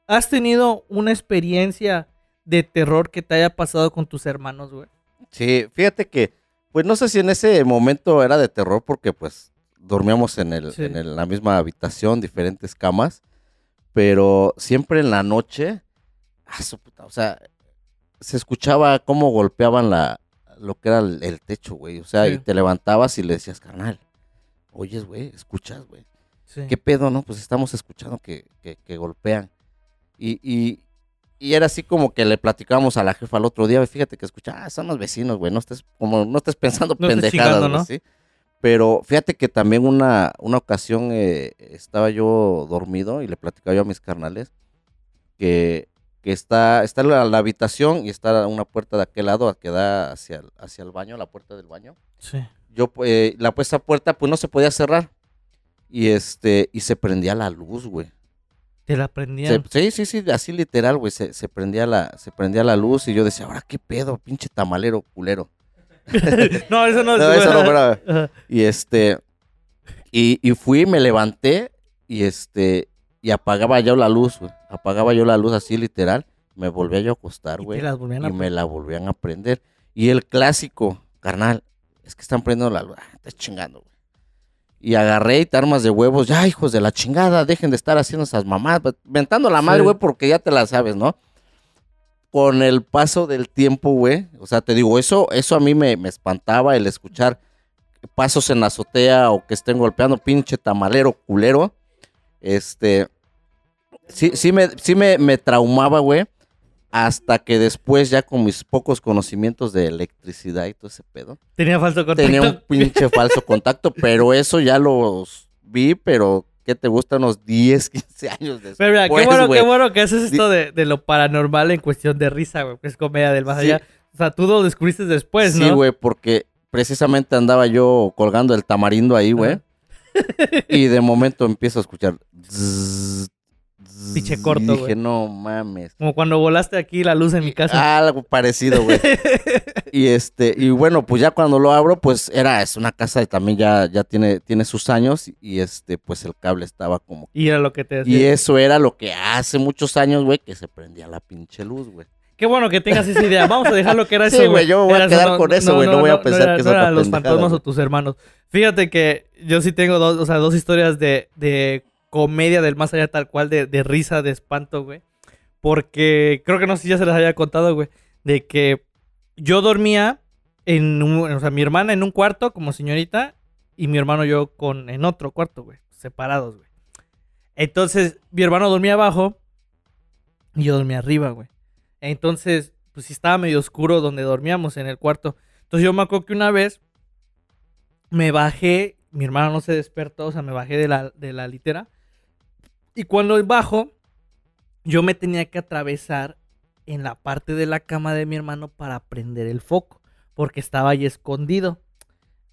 has tenido una experiencia de terror que te haya pasado con tus hermanos, güey. Sí, fíjate que, pues no sé si en ese momento era de terror porque pues dormíamos en, el, Sí. en el- la misma habitación, diferentes camas, pero siempre en la noche, ah, su puta, o sea, se escuchaba cómo golpeaban la, lo que era el, el techo, güey, o sea, Sí. y te levantabas y le decías, carnal, oyes, güey, escuchas, güey. Sí. ¿Qué pedo, no? Pues estamos escuchando que, que, que golpean. Y, y, y era así como que le platicábamos a la jefa el otro día, fíjate que escucha, ah, son los vecinos, güey, no estés, como, no estés pensando No estés pendejadas, chingando, güey, ¿no? ¿sí? Pero fíjate que también una, una ocasión eh, estaba yo dormido y le platicaba yo a mis carnales que, que está, está la, la habitación y está una puerta de aquel lado que da hacia, el- hacia el baño, la puerta del baño Sí. yo eh, la pues, esa puerta pues no se podía cerrar y este y se prendía la luz güey Te la Se- prendían. sí sí sí así literal güey se, se prendía la se prendía la luz y yo decía ahora qué pedo pinche tamalero culero no, eso no es. No, eso no, pero- Ajá. y este y, y fui me levanté y este y apagaba yo la luz güey apagaba yo la luz así literal me volvía yo a acostar güey te las volvían a y me la volvían a prender. Y el clásico, carnal, es que están prendiendo la luz. Ah, estás chingando, güey. Y agarré y te armas de huevos. Ya, hijos de la chingada, dejen de estar haciendo esas mamás. Ventando la madre, Sí. güey, porque ya te la sabes, ¿no? Con el paso del tiempo, güey. O sea, te digo, eso, eso a mí me, me espantaba el escuchar pasos en la azotea o que estén golpeando, pinche tamalero culero. Este. Sí, sí me, sí me, me traumaba, güey. Hasta que después, ya con mis pocos conocimientos de electricidad y todo ese pedo, Tenía falso contacto. tenía un pinche falso contacto, pero eso ya los vi, pero ¿qué te gusta? Unos 10, 15 años después. Pero mira, qué bueno, qué bueno que haces esto de, de lo paranormal en cuestión de risa, güey. Que es comedia del más Sí. allá. O sea, tú lo descubriste después, Sí, ¿no? güey, porque precisamente andaba yo colgando el tamarindo ahí, güey. y de momento empiezo a escuchar. Pinche corto, y güey. dije, no mames. Como cuando volaste aquí la luz en mi casa. Algo parecido, güey. y este, y bueno, pues ya cuando lo abro, pues era, es una casa y también ya, ya tiene, tiene sus años. Y este, pues el cable estaba como. y era lo que te Y eso era lo que hace muchos años, güey, que se prendía la pinche luz, güey. Qué bueno que tengas esa idea. Vamos a dejar lo que era Sí, eso, güey, yo me voy a Era quedar con eso, güey, no voy a pensar era- que es no otra eran los fantasmas o tus hermanos. Fíjate que yo sí tengo dos, o sea, dos historias de, de comedia del más allá tal cual, de, de risa, de espanto, güey. Porque creo que no sé si ya se les había contado, güey, de que yo dormía en un, o sea, mi hermana en un cuarto como señorita y mi hermano yo con en otro cuarto, güey, separados, güey. Entonces, mi hermano dormía abajo y yo dormía arriba, güey. Entonces, pues estaba medio oscuro donde dormíamos en el cuarto. Entonces yo me acuerdo que una vez me bajé, mi hermano no se despertó, o sea, me bajé de la, de la litera. Y cuando bajo, yo me tenía que atravesar en la parte de la cama de mi hermano para prender el foco, porque estaba ahí escondido.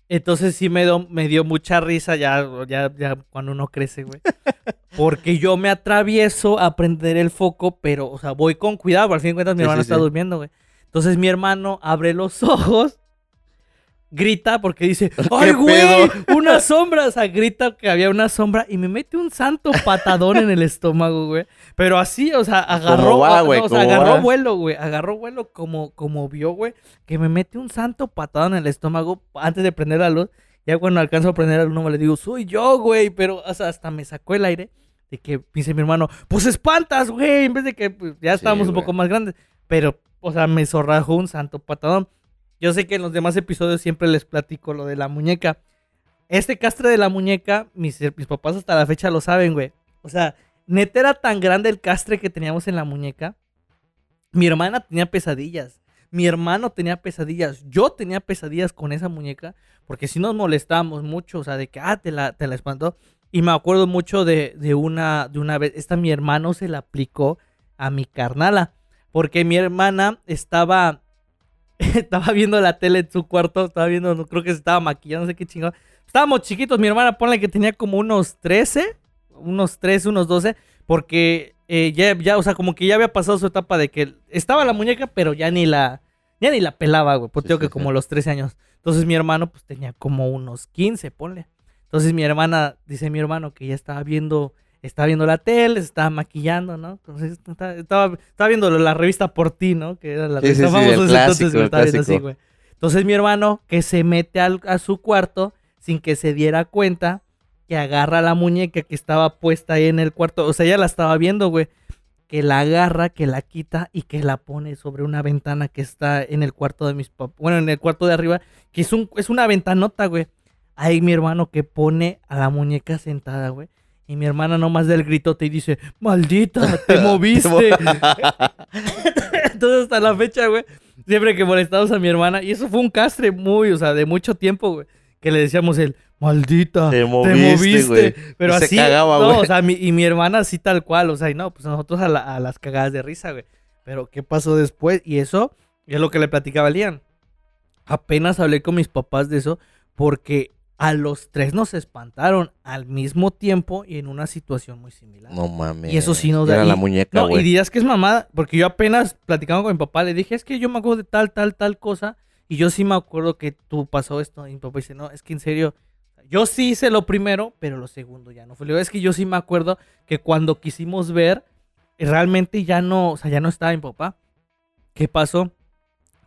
Entonces sí me, dio- me dio mucha risa ya, ya, ya cuando uno crece, güey. Porque yo me atravieso a prender el foco, pero, o sea, voy con cuidado, al fin de cuentas mi Sí, hermano sí, está sí. durmiendo, güey. Entonces mi hermano abre los ojos, grita porque dice, ¡ay, güey! Una sombra, o sea, grita que había una sombra y me mete un santo patadón en el estómago, güey. Pero así, o sea, agarró, va, güey? no, o sea, ¿Cómo agarró va? vuelo, güey. Agarró vuelo como, como vio, güey, que me mete un santo patadón en el estómago antes de prender la luz. Ya cuando alcanzo a prender la luz, no me le digo, soy yo, güey. Pero, o sea, hasta me sacó el aire. de que dice mi hermano, pues espantas, güey, en vez de que pues, ya estábamos un poco más grandes. Pero, o sea, me zorrajó un santo patadón. Yo sé que en los demás episodios siempre les platico lo de la muñeca. Este castre de la muñeca, mis, mis papás hasta la fecha lo saben, güey. O sea, neta era tan grande el castre que teníamos en la muñeca. Mi hermana tenía pesadillas. Mi hermano tenía pesadillas. Yo tenía pesadillas con esa muñeca. Porque si nos molestábamos mucho. O sea, de que, ah, te la, te la espantó. Y me acuerdo mucho de, de una, de una vez. Esta mi hermano se la aplicó a mi carnala. Porque mi hermana estaba. estaba viendo la tele en su cuarto. Estaba viendo, no creo que se estaba maquillando, no sé qué chingón. Estábamos chiquitos. Mi hermana, ponle que tenía como unos 13. Unos 13, unos 12. Porque eh, ya, ya, o sea, como que ya había pasado su etapa de que estaba la muñeca, pero ya ni la. Ya ni la pelaba, güey. Pues Sí, tengo sí, que como los 13 años. Entonces mi hermano, pues tenía como unos 15, ponle. Entonces mi hermana, dice mi hermano que ya estaba viendo, estaba viendo la tele, se estaba maquillando, ¿no? Entonces estaba, estaba, viendo la revista por ti, ¿no? Que era la Sí, revista sí, famosa entonces, clásico, estaba viendo así, güey. Entonces mi hermano, que se mete al- a su cuarto sin que se diera cuenta, que agarra la muñeca que estaba puesta ahí en el cuarto, o sea, ella la estaba viendo, güey, que la agarra, que la quita y que la pone sobre una ventana que está en el cuarto de mis papás, bueno, en el cuarto de arriba, que es, un, es una ventanota, güey. Ahí mi hermano que pone a la muñeca sentada, güey. Y mi hermana nomás del gritote y dice, maldita, te moviste. Entonces hasta la fecha, güey, siempre que molestamos a mi hermana, y eso fue un castre muy, o sea, de mucho tiempo, güey, que le decíamos el, maldita, Te te moviste, güey. Pero Y se así, cagaba, no, güey. o sea, mi- y mi hermana así tal cual, o sea, y no, pues nosotros a, la- a las cagadas de risa, güey. Pero ¿qué pasó después? Y eso es lo que le platicaba a Lian. Apenas hablé con mis papás de eso porque a los tres nos espantaron al mismo tiempo y en una situación muy similar. No mames. Y eso sí nos da- Era y- la muñeca, No, y dirás que es mamada, porque yo apenas platicando con mi papá le dije, es que yo me acuerdo de tal, tal, tal cosa, y yo sí me acuerdo que tú pasó esto, y mi papá dice, no, es que en serio, yo sí hice lo primero, pero lo segundo ya no fue. Le digo, es que yo sí me acuerdo que cuando quisimos ver, realmente ya no, o sea, ya no estaba mi papá. ¿Qué pasó?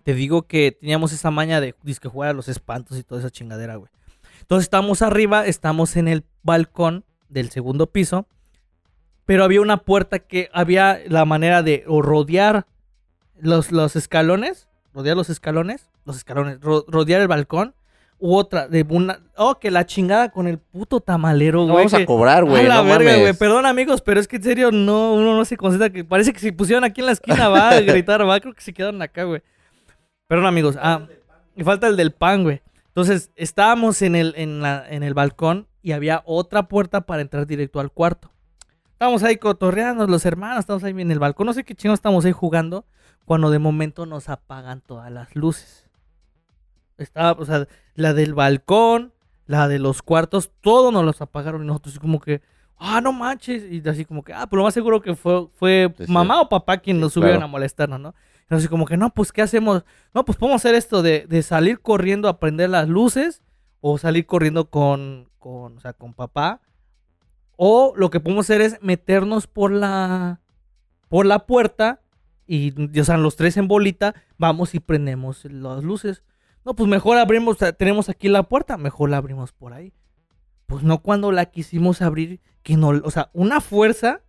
Te digo que teníamos esa maña de disque jugar a los espantos y toda esa chingadera, güey. Entonces estamos arriba, estamos en el balcón del segundo piso, pero había una puerta que había la manera de o rodear los, los escalones, rodear los escalones, los escalones, ro- rodear el balcón, u otra, de una, oh, que la chingada con el puto tamalero, No güey. vamos a cobrar, güey. a la no verga, güey. Perdón, amigos, pero es que en serio no, uno no se concentra. Que parece que si pusieron aquí en la esquina va a gritar, va. Creo que se quedaron acá, güey. Perdón, amigos. Ah, me falta el del pan, güey. Entonces, estábamos en el, en, la, en el balcón y había otra puerta para entrar directo al cuarto. Estábamos ahí cotorreando, los hermanos, estábamos ahí en el balcón. No sé qué chingo estábamos ahí jugando. Cuando de momento nos apagan todas las luces. Estaba, o sea, la del balcón, la de los cuartos, todo nos los apagaron y nosotros como que, ah, no manches. Y así como que, ah, pues lo más seguro que fue, fue Sí, sí. mamá o papá quien Sí, nos subieron claro. a molestarnos, ¿no? Así como que, no, pues, ¿qué hacemos? No, pues podemos hacer esto de, de salir corriendo a prender las luces o salir corriendo con, con, o sea, con papá. O lo que podemos hacer es meternos por la, por la puerta y, o sea, los tres en bolita, vamos y prendemos las luces. No, pues mejor abrimos, tenemos aquí la puerta, mejor la abrimos por ahí. Pues no cuando la quisimos abrir, que no, o sea, una fuerza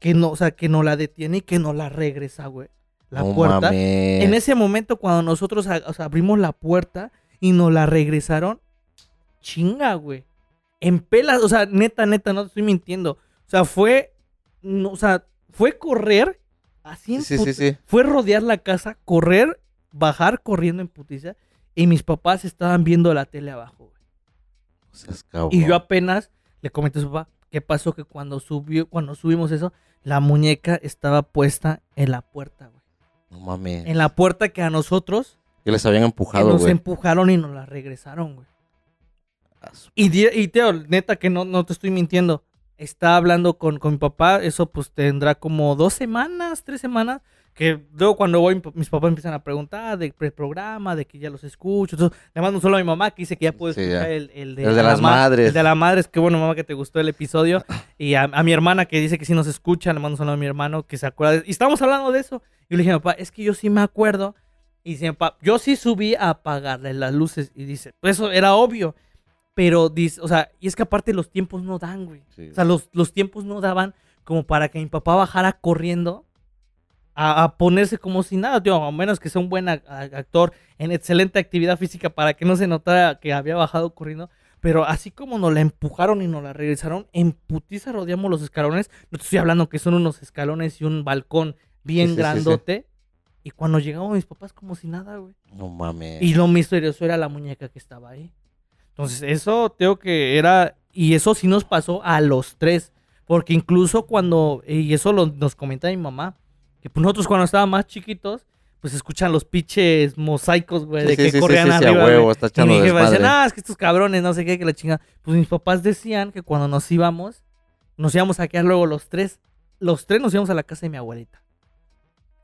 que no, o sea, que no la detiene y que no la regresa, güey. La No puerta. mames. En ese momento, cuando nosotros a- o sea, abrimos la puerta y nos la regresaron, chinga, güey. En pelas, o sea, neta, neta, no te estoy mintiendo. O sea, fue, no, o sea, fue correr, así en Sí, sí, sí. Fue rodear la casa, correr, bajar corriendo en putiza. Y mis papás estaban viendo la tele abajo, güey. O sea, es. Y yo apenas le comenté a su papá, ¿qué pasó? Que cuando subió, cuando subimos eso, la muñeca estaba puesta en la puerta, güey. No mames. En la puerta que a nosotros Que les habían empujado, nos empujaron y nos la regresaron, güey. Y, y Teo, neta que no, no te estoy mintiendo. Está hablando con, con mi papá, eso pues tendrá como dos semanas, tres semanas. Que luego cuando voy, mis papás empiezan a preguntar del pre- programa, de que ya los escucho. Entonces, le mando un solo a mi mamá que dice que ya puede Sí, escuchar ya. el, el de, El de la las ma- madres. El de la madre, es que bueno, mamá, que te gustó el episodio. Y a, a mi hermana que dice que sí nos escucha, le mando un saludo a mi hermano que se acuerda. de- y estábamos hablando de eso. Y le dije, papá, es que yo sí me acuerdo. Y dice, papá, yo sí subí a apagarle las luces. Y dice, pues eso era obvio. pero, dis- o sea, y es que aparte los tiempos no dan, güey. Sí. O sea, los, los tiempos no daban como para que mi papá bajara corriendo a, a ponerse como si nada, tío, a menos que sea un buen actor en excelente actividad física para que no se notara que había bajado corriendo. Pero así como nos la empujaron y nos la regresaron, en putiza rodeamos los escalones. No te estoy hablando que son unos escalones y un balcón bien Sí, sí, sí, sí. grandote. Y cuando llegamos mis papás como si nada, güey. No mames. Y lo misterioso era la muñeca que estaba ahí. Entonces, eso tengo que era. Y eso sí nos pasó a los tres. Porque incluso cuando. Y eso lo- nos comenta mi mamá. Que pues nosotros cuando estábamos más chiquitos. Pues escuchan los pinches mosaicos, güey. Sí, de sí, que sí, corrían sí, sí, a arriba. huevo, está y mi jefa decía, ah, es que estos cabrones, no sé qué, que la chingada. Pues mis papás decían que cuando nos íbamos. Nos íbamos a quedar luego los tres. Los tres nos íbamos a la casa de mi abuelita.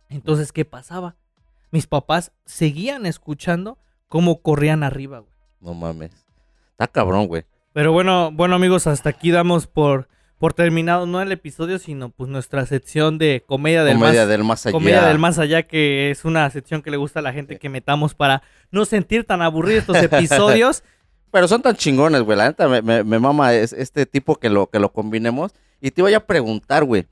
Entonces, ¿qué pasaba? Mis papás seguían escuchando cómo corrían arriba, güey. No mames. Está cabrón, güey. Pero bueno, bueno amigos, hasta aquí damos por, por terminado no el episodio, sino pues nuestra sección de comedia del Comedia más del más allá. comedia del más allá, que es una sección que le gusta a la gente que metamos para no sentir tan aburridos estos episodios. Pero son tan chingones, güey. La neta me, me, me mama es, este tipo que lo, que lo combinemos. Y te voy a preguntar, güey.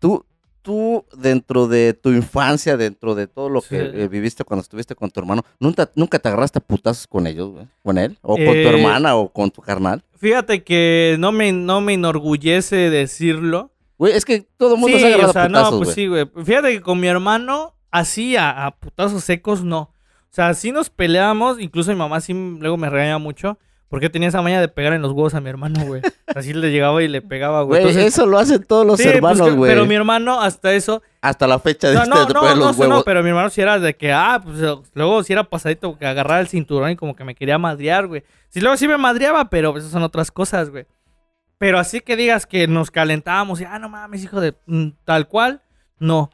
Tú, tú, dentro de tu infancia, dentro de todo lo que Sí. eh, viviste cuando estuviste con tu hermano, ¿nunca, nunca te agarraste a putazos con ellos, güey? ¿Con él? ¿O con tu Eh, hermana o con tu carnal? Fíjate que no me, no me enorgullece decirlo. Güey, es que todo el mundo se Sí, agarrado o sea, a putazos, no, güey. pues sí, güey. Fíjate que con mi hermano, así a, a putazos secos, no. O sea, sí nos peleábamos, incluso mi mamá sí luego me regañaba mucho, porque tenía esa maña de pegar en los huevos a mi hermano, güey. Así le llegaba y le pegaba, güey. Güey, Entonces, eso lo hacen todos los sí, pues, hermanos, que- güey. pero mi hermano, hasta eso. Hasta la fecha No, de no, no, no, los no, huevos. pero mi hermano sí era de que, ah, pues luego sí era pasadito que agarraba el cinturón y como que me quería madrear, güey. Sí, luego sí me madreaba, pero pues, esas son otras cosas, güey. Pero así que digas que nos calentábamos y, ah, no mames, hijo de mm, tal cual, no.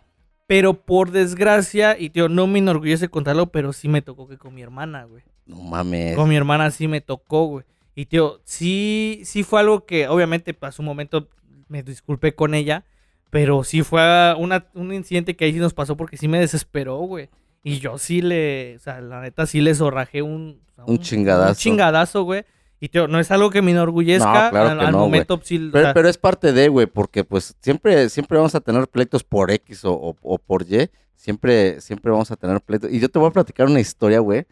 Pero por desgracia, y tío, no me enorgullece contarlo, pero sí me tocó que con mi hermana, güey. No mames. Con mi hermana sí me tocó, güey. Y tío, sí, sí fue algo que obviamente pasó un momento, me disculpé con ella, pero sí fue una- un incidente que ahí sí nos pasó porque sí me desesperó, güey. Y yo sí le, o sea, la neta sí le zorrajé un... o sea, Un chingadazo. Un chingadazo, güey. Y tío, no es algo que me enorgullezca. No, claro al, que al no, güey. momento sí, o Pero, sea, pero es parte de, güey, porque pues siempre, siempre vamos a tener pleitos por X o, o- o por Y. Siempre, siempre vamos a tener pleitos. Y yo te voy a platicar una historia, güey.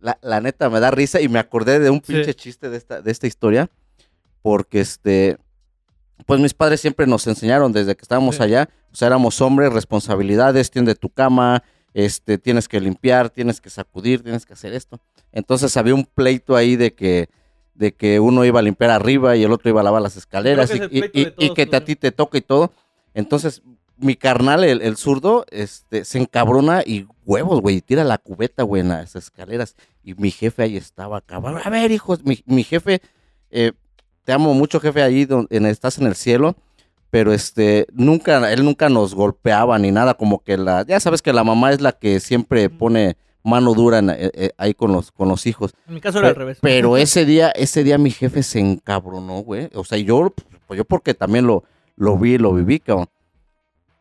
La, la neta me da risa y me acordé de un Sí. pinche chiste de esta, de esta historia. Porque este, pues mis padres siempre nos enseñaron desde que estábamos Sí. allá. O sea, éramos hombres, responsabilidades, tiende tu cama, este, tienes que limpiar, tienes que sacudir, tienes que hacer esto. Entonces había un pleito ahí de que, de que uno iba a limpiar arriba y el otro iba a lavar las escaleras y, y- que a ti te toca y todo. Entonces, mi carnal, el, el zurdo, este, se encabrona y huevos, güey, y tira la cubeta, güey, en las escaleras. Y mi jefe ahí estaba, cabrón. A ver, hijos, mi, mi jefe, eh, te amo mucho, jefe, ahí donde en- estás en el cielo. Pero este, nunca, él nunca nos golpeaba ni nada, como que la, ya sabes que la mamá es la que siempre pone mano dura en- eh, eh, ahí con los, con los hijos. en mi caso era al revés. Pero ese día, ese día mi jefe se encabronó, güey. O sea, yo, pues yo porque también lo, lo vi, lo viví, cabrón.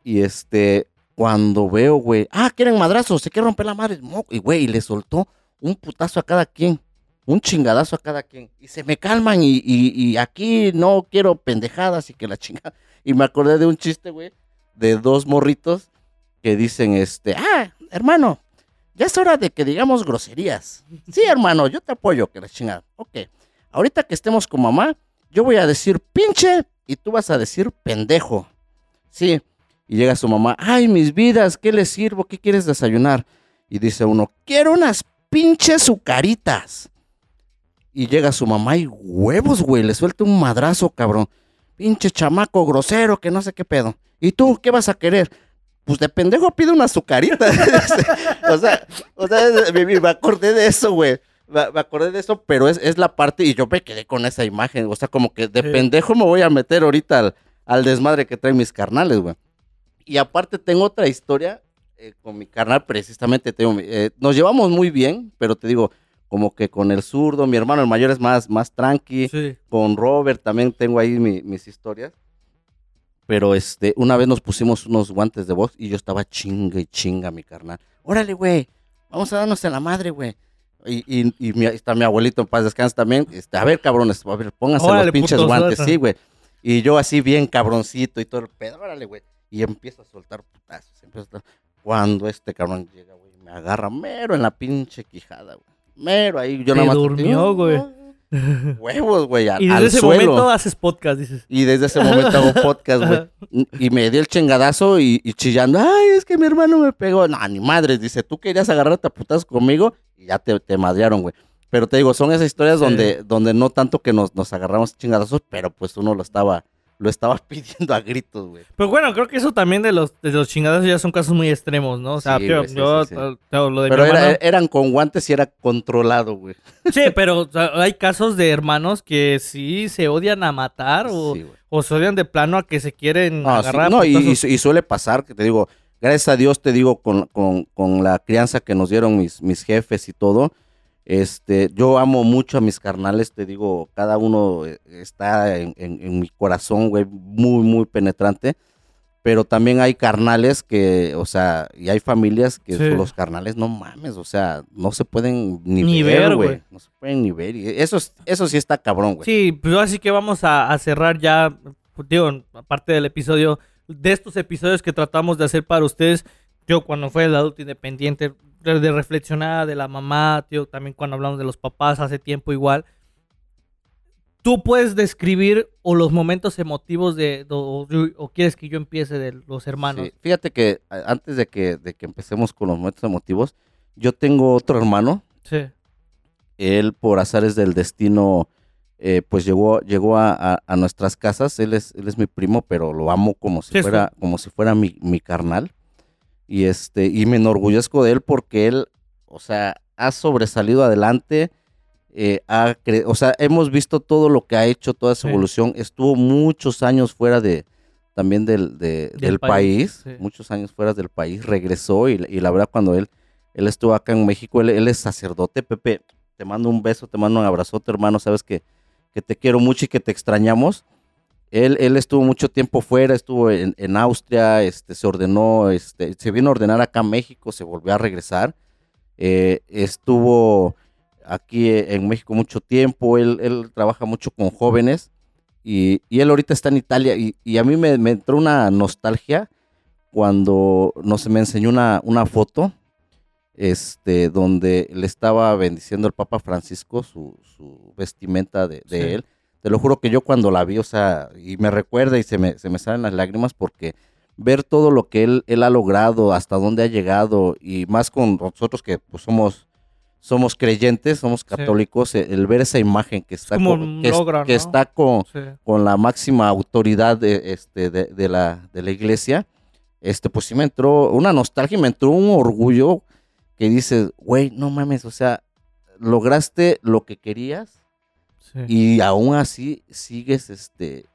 Y este, cuando veo, güey, ah, quieren madrazos, se quiere romper la madre. Y güey, y le soltó un putazo a cada quien, un chingadazo a cada quien. Y se me calman y, y, y aquí no quiero pendejadas y que la chingada. Y me acordé de un chiste, güey, de dos morritos que dicen, este, ah, hermano, ya es hora de que digamos groserías. Sí, hermano, yo te apoyo, que la chingada. Ok, ahorita que estemos con mamá, yo voy a decir pinche y tú vas a decir pendejo. Sí, y llega su mamá, ay, mis vidas, ¿qué les sirvo? ¿Qué quieres desayunar? Y dice uno, quiero unas pinches sucaritas. Y llega su mamá y huevos, güey, le suelta un madrazo, cabrón. Pinche chamaco grosero, que no sé qué pedo. ¿Y tú qué vas a querer? Pues de pendejo pide una azucarita. o sea, o sea, me, me- acordé de eso, güey. Me, me acordé de eso, pero es, es la parte, y yo me quedé con esa imagen. O sea, como que de Sí. pendejo me voy a meter ahorita al, al desmadre que traen mis carnales, güey. Y aparte tengo otra historia eh, con mi carnal, precisamente. Tengo, eh, nos llevamos muy bien, pero te digo, como que con el zurdo, mi hermano el mayor es más, más tranqui Sí. con Robert también tengo ahí mi- mis historias. Pero este, una vez nos pusimos unos guantes de box y yo estaba chinga y chinga, mi carnal. Órale, güey, vamos a darnos en la madre, güey. Y, y, y mi- está mi abuelito en paz descansa también. Este, a ver, cabrones, a ver, pónganse Órale, los pinches guantes, sí, güey. Y yo así bien cabroncito y todo el pedo, órale, güey. Y empiezo a soltar putazos. empiezo a soltar- Cuando este cabrón llega, güey, me agarra mero en la pinche quijada, güey. Mero ahí. Yo Te nada más. durmió, güey. Huevos, güey, al, Y desde al ese suelo. momento haces podcast, dices. Y desde ese momento hago podcast, güey. Y me dio el chingadazo y, y chillando, ay, es que mi hermano me pegó. No, ni madre, dice, tú querías agarrarte a putazos conmigo y ya te, te madrearon, güey. Pero te digo, son esas historias Sí. donde, donde no tanto que nos, nos agarramos chingadazos, pero pues uno lo estaba, lo estaba pidiendo a gritos, güey. Pero bueno, creo que eso también de los, de los chingados ya son casos muy extremos, ¿no? O sea, Sí, güey, sí, yo- sí, yo- lo de Pero mi era- hermano- eran con guantes y era controlado, güey. Sí, pero o sea, hay casos de hermanos que sí se odian a matar o, o se odian de plano a que se quieren No, agarrar. no, y- y suele pasar que te digo, gracias a Dios te digo, con, con- con la crianza que nos dieron mis, mis jefes y todo, este, yo amo mucho a mis carnales, te digo, cada uno eh, está en, en- en mi corazón, güey, muy, muy penetrante, pero también hay carnales que, o sea, y hay familias que Sí. los carnales, no mames, o sea, no se pueden ni, Ni ver, güey, no se pueden ni ver, y eso, es- eso sí está cabrón, güey. Sí, pues así que vamos a, a cerrar ya, digo, aparte del episodio, de estos episodios que tratamos de hacer para ustedes, yo cuando fue el adulto independiente, de, reflexionar de la mamá, tío, también cuando hablamos de los papás hace tiempo igual, tú puedes describir o los momentos emotivos de, o, o quieres que yo empiece de los hermanos. Sí, Fíjate que antes de que, de que empecemos con los momentos emotivos, yo tengo otro hermano, Sí. él por azares del destino, eh, pues llegó, llegó a, a- a nuestras casas, él es, él es mi primo, pero lo amo como si Sí, fuera, como si fuera mi, mi carnal. Y este, y me enorgullezco de él porque él, o sea, ha sobresalido adelante. eh, ha cre- o sea, hemos visto todo lo que ha hecho, toda Sí. evolución. Estuvo muchos años fuera de también del, de- Del del país, país, sí. muchos años fuera del país, regresó y, y la verdad cuando él, él estuvo acá en México, él, él es sacerdote, Pepe, te mando un beso, te mando un abrazote, hermano, sabes que, que te quiero mucho y que te extrañamos. Él, él estuvo mucho tiempo fuera, estuvo en, en Austria, este, se ordenó, este, se vino a ordenar acá a México, se volvió a regresar. Eh, estuvo aquí eh, en México mucho tiempo, él, él trabaja mucho con jóvenes y, y él ahorita está en Italia y, y a mí me, me entró una nostalgia cuando no sé, me enseñó una, una foto este, donde le estaba bendiciendo el Papa Francisco su, su vestimenta de, de Sí. él. Te lo juro que yo cuando la vi, o sea, y me recuerda y se me, se me salen las lágrimas porque ver todo lo que él, él ha logrado, hasta dónde ha llegado, y más con nosotros que pues, somos, somos creyentes, somos católicos, eh, el ver esa imagen que está, como con- que, es- logro, que ¿no? está con, Sí. con la máxima autoridad de, este, de, de la, de la iglesia, este, pues sí me entró una nostalgia me entró un orgullo que dices, güey, no mames, o sea, lograste lo que querías sí. y aún así sigues, este,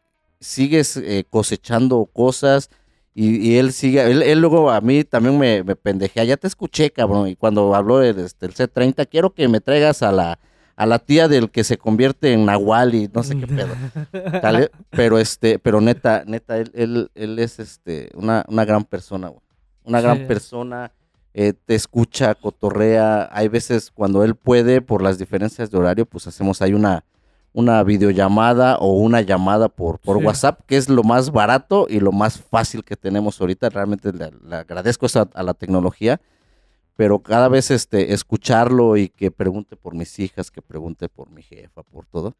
sigues eh, cosechando cosas y, y él sigue, él, él luego a mí también me, me pendejea, ya te escuché, cabrón, y cuando habló del este, el C30, quiero que me traigas a la, a la tía del que se convierte en Nahual y no sé qué pedo. Pero este, pero neta, neta, él, él, él es este, una, una gran persona, güey. Una gran persona, eh, te escucha, cotorrea. Hay veces cuando él puede, por las diferencias de horario, pues hacemos ahí una, una videollamada o una llamada por, por Sí. WhatsApp, que es lo más barato y lo más fácil que tenemos ahorita. Realmente le, le agradezco eso a, la tecnología. Pero cada vez este, escucharlo y que pregunte por mis hijas, que pregunte por mi jefa, por todo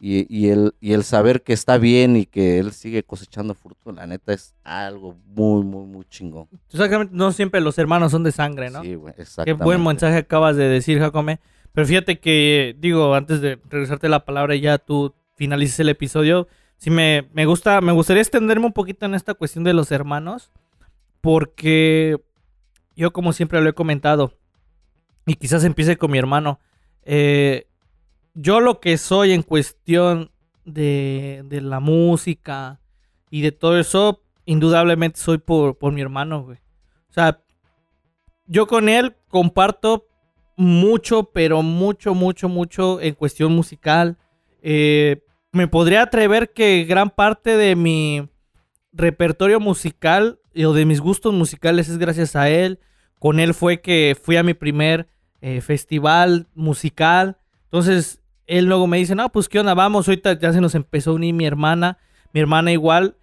y, y, el, y el saber que está bien y que él sigue cosechando fruto, la neta es algo muy, muy, muy chingón. Exactamente, no siempre los hermanos son de sangre, ¿no? Sí, güey, Qué exactamente. buen mensaje acabas de decir, Jacome. Pero fíjate que, digo, antes de regresarte la palabra y ya tú finalices el episodio, sí me, me gusta, me gustaría extenderme un poquito en esta cuestión de los hermanos, porque yo como siempre lo he comentado, y quizás empiece con mi hermano, eh, yo lo que soy en cuestión de, de la música y de todo eso, indudablemente soy por, por mi hermano, güey. O sea, yo con él comparto mucho, pero mucho, mucho, mucho en cuestión musical. Eh, me podría atrever que gran parte de mi repertorio musical eh, o de mis gustos musicales es gracias a él. Con él fue que fui a mi primer eh, festival musical. Entonces, él luego me dice, no, pues qué onda, vamos, ahorita ya se nos empezó a unir mi hermana, mi hermana igual.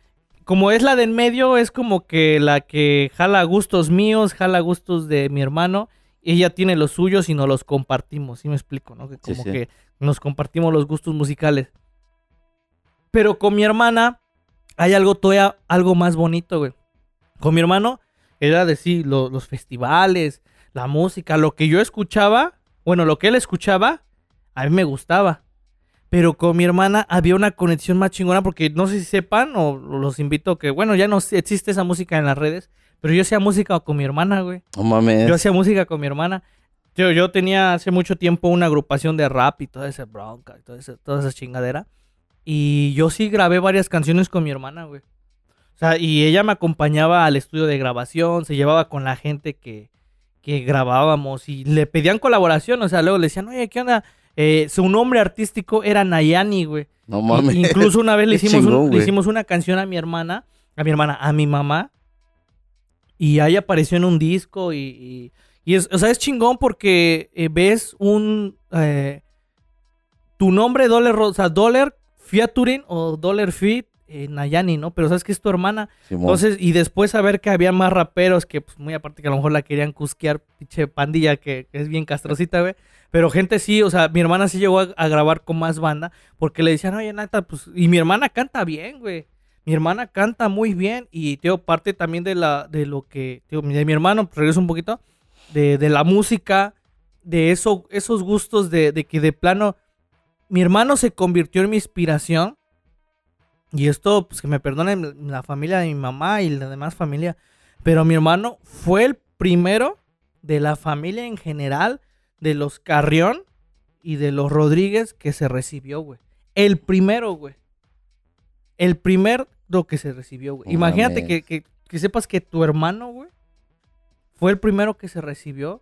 Como es la de en medio, es como que la que jala gustos míos, jala gustos de mi hermano. Ella tiene los suyos y nos los compartimos, ¿sí me explico? ¿no? Que Sí, como sí. que nos compartimos los gustos musicales. Pero con mi hermana hay algo todavía, algo más bonito, güey. Con mi hermano era decir, lo- los festivales, la música, lo que yo escuchaba, bueno, lo que él escuchaba, a mí me gustaba. Pero con mi hermana había una conexión más chingona porque no sé si sepan o los invito que, bueno, ya no existe esa música en las redes, pero yo hacía música con mi hermana, güey. No mames. Yo hacía música con mi hermana. Yo, yo tenía hace mucho tiempo una agrupación de rap y toda esa bronca y toda esa, toda esa chingadera. Y yo sí grabé varias canciones con mi hermana, güey. O sea, y ella me acompañaba al estudio de grabación, se llevaba con la gente que, que grabábamos y le pedían colaboración. O sea, luego le decían, oye, ¿qué onda? Eh, su nombre artístico era Nayani, güey. No mames. Incluso una vez le hicimos, un- le hicimos una canción a mi hermana, a mi hermana, a mi mamá. Y ahí apareció en un disco y, y, y es, o sea, es chingón porque eh, ves un, eh, tu nombre Dollar, o sea, Dollar Featuring o Dollar Fit eh, Nayani, ¿no? Pero sabes que es tu hermana. Simón. Entonces, y después saber que había más raperos que, pues, muy aparte que a lo mejor la querían cusquear, pinche pandilla que, que es bien castrocita, güey. Pero gente sí, o sea, mi hermana sí llegó a, a grabar con más banda porque le decían, oye, neta, pues, y mi hermana canta bien, güey. Mi hermana canta muy bien y, tío, parte también de la, de lo que, de mi hermano, pues, regreso un poquito, de, de la música, de eso, esos gustos de, de que de plano, mi hermano se convirtió en mi inspiración. Y esto, pues que me perdonen la familia de mi mamá y la demás familia. Pero mi hermano fue el primero de la familia en general, de los Carrión y de los Rodríguez que se recibió, güey. El primero, güey. El primero que se recibió, güey. Imagínate que, que- que sepas que tu hermano, güey, fue el primero que se recibió.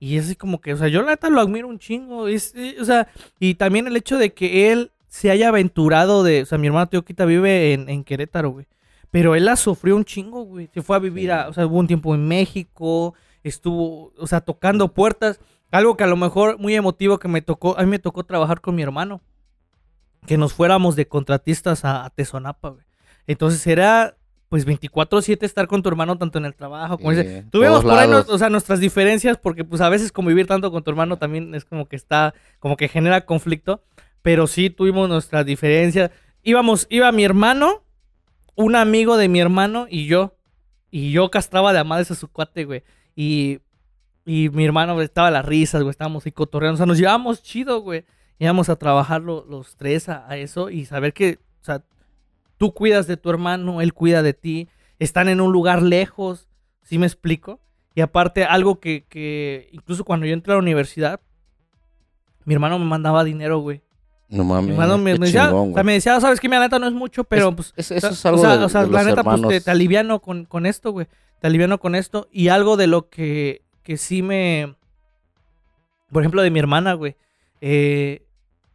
Y es así como que, o sea, yo la neta lo admiro un chingo. Es, eh, o sea, y también el hecho de que él se haya aventurado de. O sea, mi hermano Teoquita vive en, en Querétaro, güey. Pero él la sufrió un chingo, güey. Se fue a vivir a. O sea, hubo un tiempo en México. Estuvo, o sea, tocando puertas. Algo que a lo mejor muy emotivo que me tocó. A mí me tocó trabajar con mi hermano. Que nos fuéramos de contratistas a, a Tezonapa, güey. Entonces era. Pues 24-7 estar con tu hermano tanto en el trabajo como Sí, dice. Tuvimos por ahí, lados. nos- o sea, nuestras diferencias, porque pues a veces convivir tanto con tu hermano también es como que está, como que genera conflicto, pero sí tuvimos nuestras diferencias. Íbamos, iba mi hermano, un amigo de mi hermano y yo, y yo castraba de amadas a su cuate, güey, y, y mi hermano güey, estaba a las risas, güey, estábamos ahí cotorreando, o sea, nos llevábamos chido, güey, íbamos a trabajar lo- los tres a, a eso y saber que, o sea, tú cuidas de tu hermano, él cuida de ti, están en un lugar lejos, ¿sí me explico? Y aparte, algo que, que incluso cuando yo entré a la universidad, mi hermano me mandaba dinero, güey. No Mi mames. hermano me, decía, chingón, o sea, me decía, sabes que mi neta no es mucho, pero Es- pues... es- eso es algo o sea, de- o sea, de la los neta, pues te, te aliviano con, con esto, güey. Te aliviano con esto. Y algo de lo que, que sí me... Por ejemplo, de mi hermana, güey. Eh,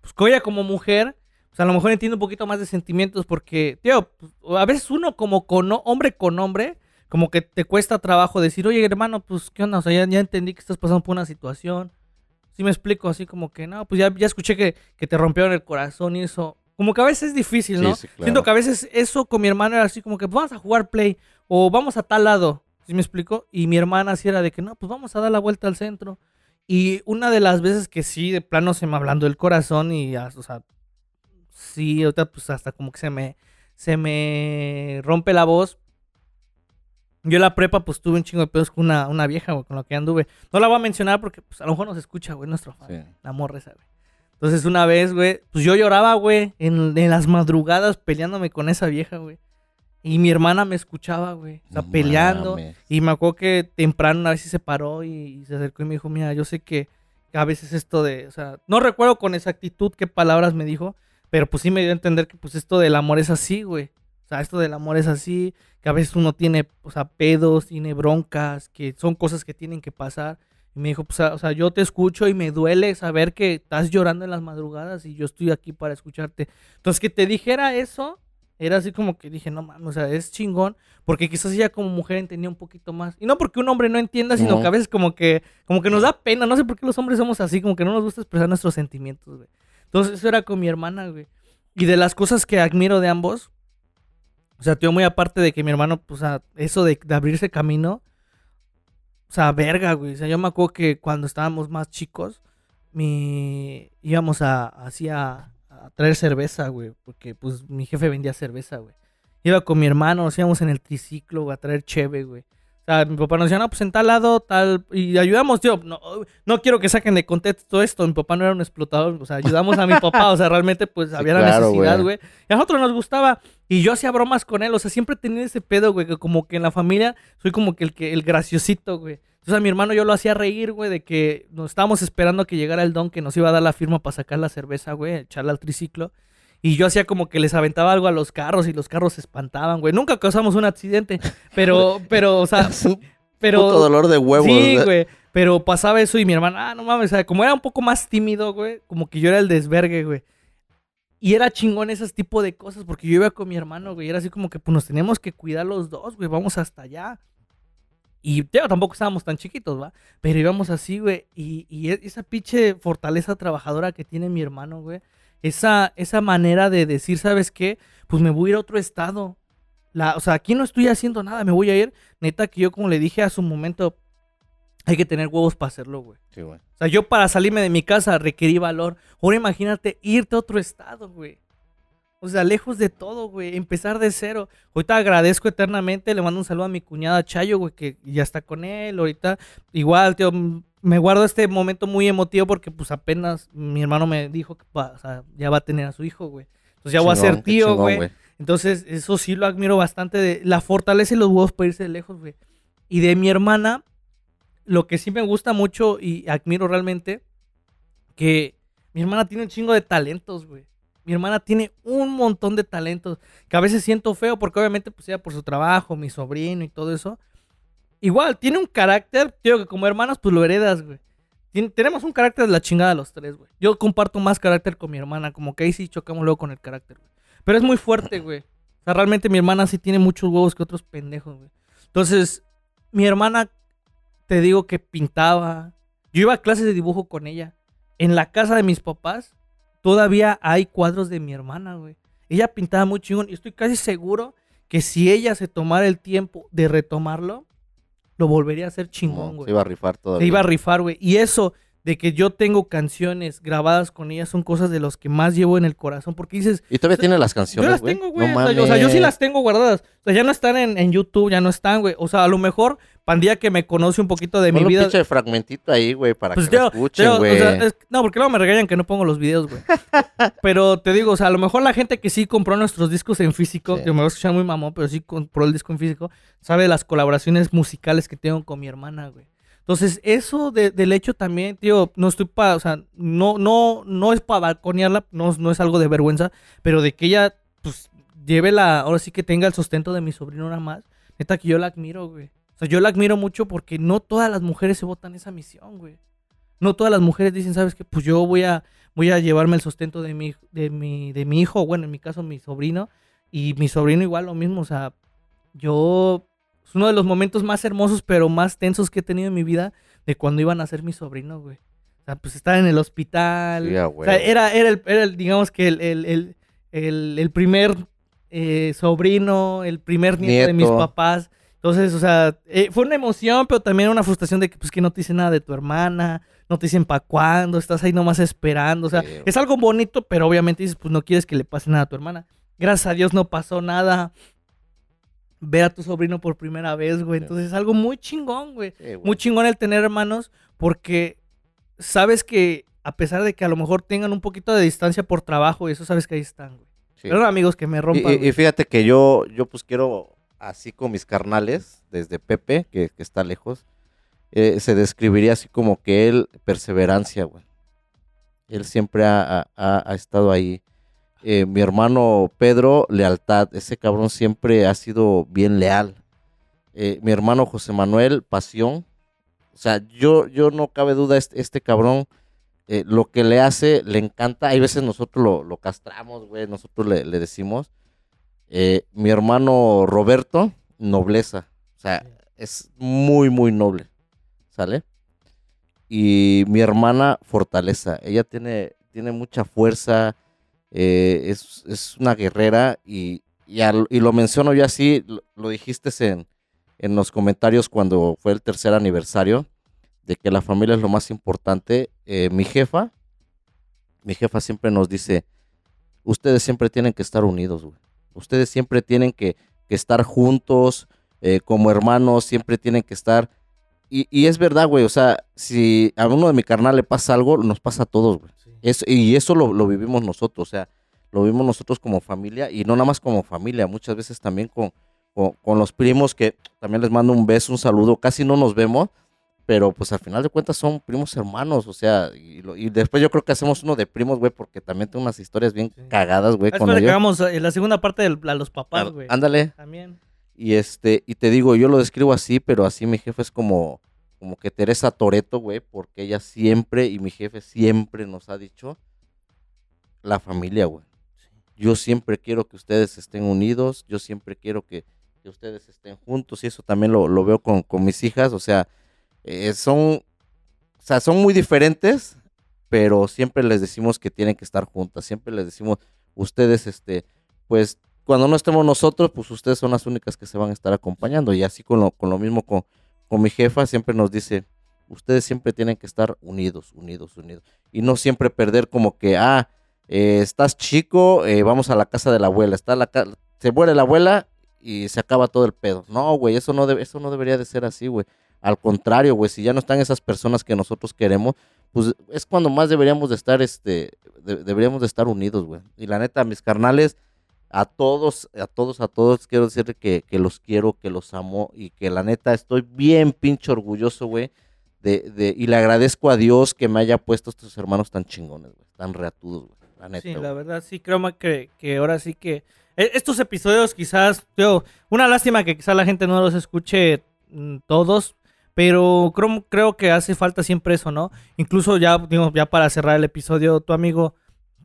pues que ella como mujer, pues a lo mejor entiende un poquito más de sentimientos porque, tío, pues, a veces uno como con hombre con hombre, como que te cuesta trabajo decir, oye, hermano, pues, ¿qué onda? O sea, ya, ya entendí que estás pasando por una situación. Sí me explico, así como que, no, pues ya, ya escuché que, que te rompieron el corazón y eso. Como que a veces es difícil, Sí, ¿no? sí, claro. Siento que a veces eso con mi hermano era así como que, pues, vamos a jugar play o vamos a tal lado. ¿Sí me explico? Y mi hermana así era de que, no, pues vamos a dar la vuelta al centro. Y una de las veces que sí, de plano se me hablando el corazón y, ya, o sea, sí, ahorita pues hasta como que se me, se me rompe la voz. Yo en la prepa pues tuve un chingo de pedos con una, una vieja, güey, con la que anduve. No la voy a mencionar porque pues a lo mejor nos escucha, güey, nuestro fan. Sí. La morra esa, güey. Entonces una vez, güey, pues yo lloraba, güey, en, en las madrugadas peleándome con esa vieja, güey. Y mi hermana me escuchaba, güey. O sea, No peleando. mames. Y me acuerdo que temprano una vez sí se paró y, y se acercó y me dijo, mira, yo sé que a veces esto de, o sea, no recuerdo con exactitud qué palabras me dijo, pero pues sí me dio a entender que pues esto del amor es así, güey. O sea, esto del amor es así, que a veces uno tiene, o sea, pedos, tiene broncas, que son cosas que tienen que pasar. Y me dijo, pues, o sea, yo te escucho y me duele saber que estás llorando en las madrugadas y yo estoy aquí para escucharte. Entonces, que te dijera eso, Era así como que dije, no mames, o sea, es chingón, porque quizás ella como mujer entendía un poquito más. Y no porque un hombre no entienda, sino No. que a veces como que, como que nos da pena, no sé por qué los hombres somos así, como que no nos gusta expresar nuestros sentimientos, güey. Entonces eso era con mi hermana, güey. Y de las cosas que admiro de ambos, o sea, tío, muy aparte de que mi hermano, pues, eso de, de abrirse camino, o sea, verga, güey. O sea, yo me acuerdo que cuando estábamos más chicos, mi íbamos a así a, a traer cerveza, güey, porque pues mi jefe vendía cerveza, güey. Iba con mi hermano, nos íbamos en el triciclo güey, a traer cheve, güey. O sea, mi papá nos decía, no, pues en tal lado, tal, y ayudamos, tío. No, no quiero que saquen de contexto esto, mi papá no era un explotador, o sea, ayudamos a mi papá, o sea, realmente pues Sí, había la claro, necesidad, güey. Y a nosotros nos gustaba, y yo hacía bromas con él, o sea, siempre tenía ese pedo, güey, que como que en la familia soy como que el, que, el graciosito, güey. Entonces a mi hermano yo lo hacía reír, güey, de que nos estábamos esperando a que llegara el don que nos iba a dar la firma para sacar la cerveza, güey, echarla al triciclo. Y yo hacía como que les aventaba algo a los carros y los carros se espantaban, güey. Nunca causamos un accidente, pero, pero, o sea, pero... puto dolor de huevos. Sí, ¿verdad? güey. Pero pasaba eso y mi hermana, ah, no mames, o sea, como era un poco más tímido, güey, como que yo era el desvergue, güey. Y era chingón ese tipo de cosas, porque yo iba con mi hermano, güey, y era así como que pues nos teníamos que cuidar los dos, güey, vamos hasta allá. Y tío, tampoco estábamos tan chiquitos, ¿va? Pero íbamos así, güey, y, y e- esa pinche fortaleza trabajadora que tiene mi hermano, güey, esa, esa manera de decir, ¿sabes qué? Pues me voy a ir a otro estado. La, o sea, aquí no estoy haciendo nada, me voy a ir. Neta que yo como le dije a su momento, hay que tener huevos para hacerlo, güey. Sí, güey. O sea, yo para salirme de mi casa requerí valor. Ahora imagínate irte a otro estado, güey. O sea, lejos de todo, güey. Empezar de cero. Ahorita agradezco eternamente. Le mando un saludo a mi cuñada Chayo, güey, que ya está con él. Ahorita, igual, tío, me guardo este momento muy emotivo porque, pues, apenas mi hermano me dijo que va- o sea, ya va a tener a su hijo, güey. Entonces ya voy a Chingón, ser tío, chingón, güey. Entonces, eso sí lo admiro bastante de la fortaleza y los huevos para irse lejos, güey. Y de mi hermana, lo que sí me gusta mucho y admiro realmente, que mi hermana tiene un chingo de talentos, güey. Mi hermana tiene un montón de talentos que a veces siento feo porque obviamente pues ella por su trabajo, mi sobrino y todo eso. Igual, tiene un carácter, tío, que como hermanos pues lo heredas, güey. Tenemos un carácter de la chingada los tres, güey. Yo comparto más carácter con mi hermana, como que ahí sí chocamos luego con el carácter, güey. Pero es muy fuerte, güey. O sea, realmente mi hermana sí tiene muchos huevos que otros pendejos, güey. Entonces, mi hermana, te digo que pintaba. Yo iba a clases de dibujo con ella. En la casa de mis papás, todavía hay cuadros de mi hermana, güey. Ella pintaba muy chingón y estoy casi seguro que si ella se tomara el tiempo de retomarlo, lo volvería a hacer chingón, No, güey. se iba a rifar todavía. Se iba a rifar, güey. Y eso de que yo tengo canciones grabadas con ella son cosas de los que más llevo en el corazón. Porque dices, ¿Y todavía tiene las yo canciones, las güey? tengo, güey. No o, sea, yo- o sea, yo sí las tengo guardadas. O sea, ya no están en, en YouTube, ya no están, güey. O sea, a lo mejor, pandilla que me conoce un poquito de mi Ponle un vida. pinche fragmentito ahí, güey, para Pues que lo yo- escuchen, yo, o güey. sea, es- no, porque luego me regañan que no pongo los videos, güey. pero te digo, o sea, a lo mejor la gente que sí compró nuestros discos en físico, Sí. yo me voy a escuchar muy mamón, pero sí compró el disco en físico, sabe las colaboraciones musicales que tengo con mi hermana, güey. Entonces, eso de- del hecho también, tío, no estoy para, o sea, no, no, no es para balconearla, no, no es algo de vergüenza, pero de que ella, pues, lleve la, ahora sí que tenga el sustento de mi sobrino nada más, neta que yo la admiro, güey. O sea, yo la admiro mucho porque no todas las mujeres se votan esa misión, güey. No todas las mujeres dicen, ¿sabes qué? Pues yo voy a, voy a llevarme el sustento de mi, de mi, de mi hijo, bueno, en mi caso mi sobrino, y mi sobrino igual lo mismo, o sea, yo, es uno de los momentos más hermosos, pero más tensos que he tenido en mi vida, de cuando iban a ser mi sobrino, güey. O sea, pues estar en el hospital. Sí, o sea, era, era, el, era el, digamos que el, el, el, el- primer eh, sobrino, el primer nieto, de mis papás. Entonces, o sea, eh, fue una emoción, pero también una frustración de que, pues, que no te dicen nada de tu hermana, no te dicen para cuándo, estás ahí nomás esperando. O sea, Sí, es algo bonito, pero obviamente dices, pues no quieres que le pase nada a tu hermana. Gracias a Dios no pasó nada. Ver a tu sobrino por primera vez, güey. Entonces es algo muy chingón, güey. Sí, güey. Muy chingón el tener hermanos porque sabes que a pesar de que a lo mejor tengan un poquito de distancia por trabajo, y eso sabes que ahí están, güey. Sí. Pero amigos que me rompan. y- fíjate que yo, yo pues quiero, así con mis carnales, desde Pepe, que, que está lejos, eh, se describiría así como que él, perseverancia, güey. Él siempre ha, ha- ha- ha estado ahí. Eh, mi hermano Pedro, lealtad. Ese cabrón siempre ha sido bien leal. Eh, mi hermano José Manuel, pasión. O sea, yo, yo no cabe duda, este, este cabrón, eh, lo que le hace, le encanta. Hay veces nosotros lo, lo castramos, güey, nosotros le, le decimos. Mi hermano Roberto, nobleza. O sea, es muy, muy noble. ¿Sale? Y mi hermana, fortaleza. Ella tiene, tiene mucha fuerza, eh, es, es una guerrera y, y, lo menciono yo así, lo, lo dijiste en, en los comentarios cuando fue el tercer aniversario, de que la familia es lo más importante. Eh, mi jefa, mi jefa siempre nos dice, ustedes siempre tienen que estar unidos, güey. Ustedes siempre tienen que, que estar juntos, eh, como hermanos, siempre tienen que estar... Y, y es verdad, güey, o sea, si a uno de mi carnal le pasa algo, nos pasa a todos, güey. Eso, y eso lo, lo vivimos nosotros, o sea, lo vivimos nosotros como familia y no nada más como familia, muchas veces también con, con, con los primos que también les mando un beso, un saludo, casi no nos vemos, pero pues al final de cuentas son primos hermanos, o sea, y, lo- y después yo creo que hacemos uno de primos, güey, porque también tengo unas historias bien Sí. cagadas, güey, Después le ellos. cagamos eh, la segunda parte de a los papás, güey. Ándale, También. y este, y te digo, yo lo describo así, pero así mi jefe es como, como que Teresa Toreto, güey, porque ella siempre, y mi jefe siempre nos ha dicho, la familia, güey. Yo siempre quiero que ustedes estén unidos, yo siempre quiero que, que ustedes estén juntos, y eso también lo, lo veo con, con mis hijas, o sea, eh, son, o sea, son muy diferentes, pero siempre les decimos que tienen que estar juntas, siempre les decimos, ustedes, este, pues, cuando no estemos nosotros, pues ustedes son las únicas que se van a estar acompañando, y así con lo, con lo mismo con, mi jefa, siempre nos dice, ustedes siempre tienen que estar unidos, unidos, unidos, y no siempre perder como que, ah, eh, estás chico, eh, vamos a la casa de la abuela, está la se muere la abuela y se acaba todo el pedo. No, güey, eso no, eso no debería de ser así, güey. Al contrario, güey, si ya no están esas personas que nosotros queremos, pues es cuando más deberíamos de estar, este, de- deberíamos de estar unidos, güey. Y la neta, mis carnales, a todos, a todos, a todos, quiero decirle que, que los quiero, que los amo y que la neta estoy bien pinche orgulloso, güey. De, de, y le agradezco a Dios que me haya puesto estos hermanos tan chingones, güey, tan reatudos, güey. La neta. Sí, güey. la verdad, sí, creo que, que ahora sí que... e- Estos episodios quizás, yo, una lástima que quizás la gente no los escuche mm, todos, pero creo, creo que hace falta siempre eso, ¿no? Incluso ya, digo, ya para cerrar el episodio, tu amigo,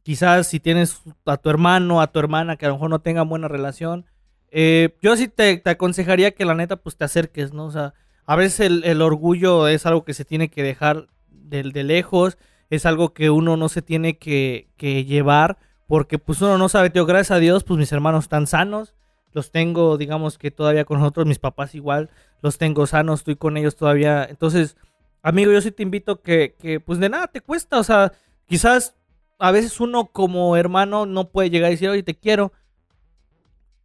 quizás si tienes a tu hermano, a tu hermana que a lo mejor no tengan buena relación, eh, yo sí te, te aconsejaría que la neta pues te acerques, ¿no? O sea, a veces el, el orgullo es algo que se tiene que dejar de, de lejos, es algo que uno no se tiene que, que llevar, porque pues uno no sabe, tío, gracias a Dios, pues mis hermanos están sanos, los tengo, digamos que todavía con nosotros, mis papás igual, los tengo sanos, estoy con ellos todavía, entonces, amigo, yo sí te invito que, que pues de nada te cuesta, o sea, quizás a veces uno como hermano no puede llegar y decir, oye, te quiero,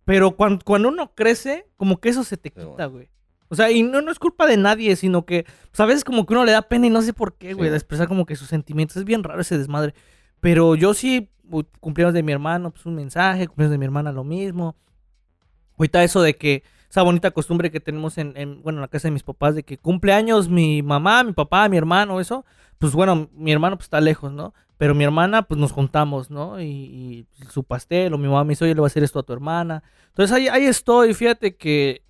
pero cuando, cuando uno crece, como que eso se te quita, güey. O sea, y no, no es culpa de nadie, sino que pues, a veces como que uno le da pena y no sé por qué, Sí, güey, de expresar como que sus sentimientos. Es bien raro ese desmadre. Pero yo sí, cumpleaños de mi hermano, pues un mensaje, cumpleaños de mi hermana, lo mismo. Ahorita eso de que, esa bonita costumbre que tenemos en, en, bueno, en la casa de mis papás, de que cumpleaños mi mamá, mi papá, mi hermano, eso, pues bueno, mi hermano pues está lejos, ¿no? Pero mi hermana, pues nos juntamos, ¿no? Y, y su pastel, o mi mamá me dice, oye, le voy a hacer esto a tu hermana. Entonces ahí, ahí estoy, fíjate que,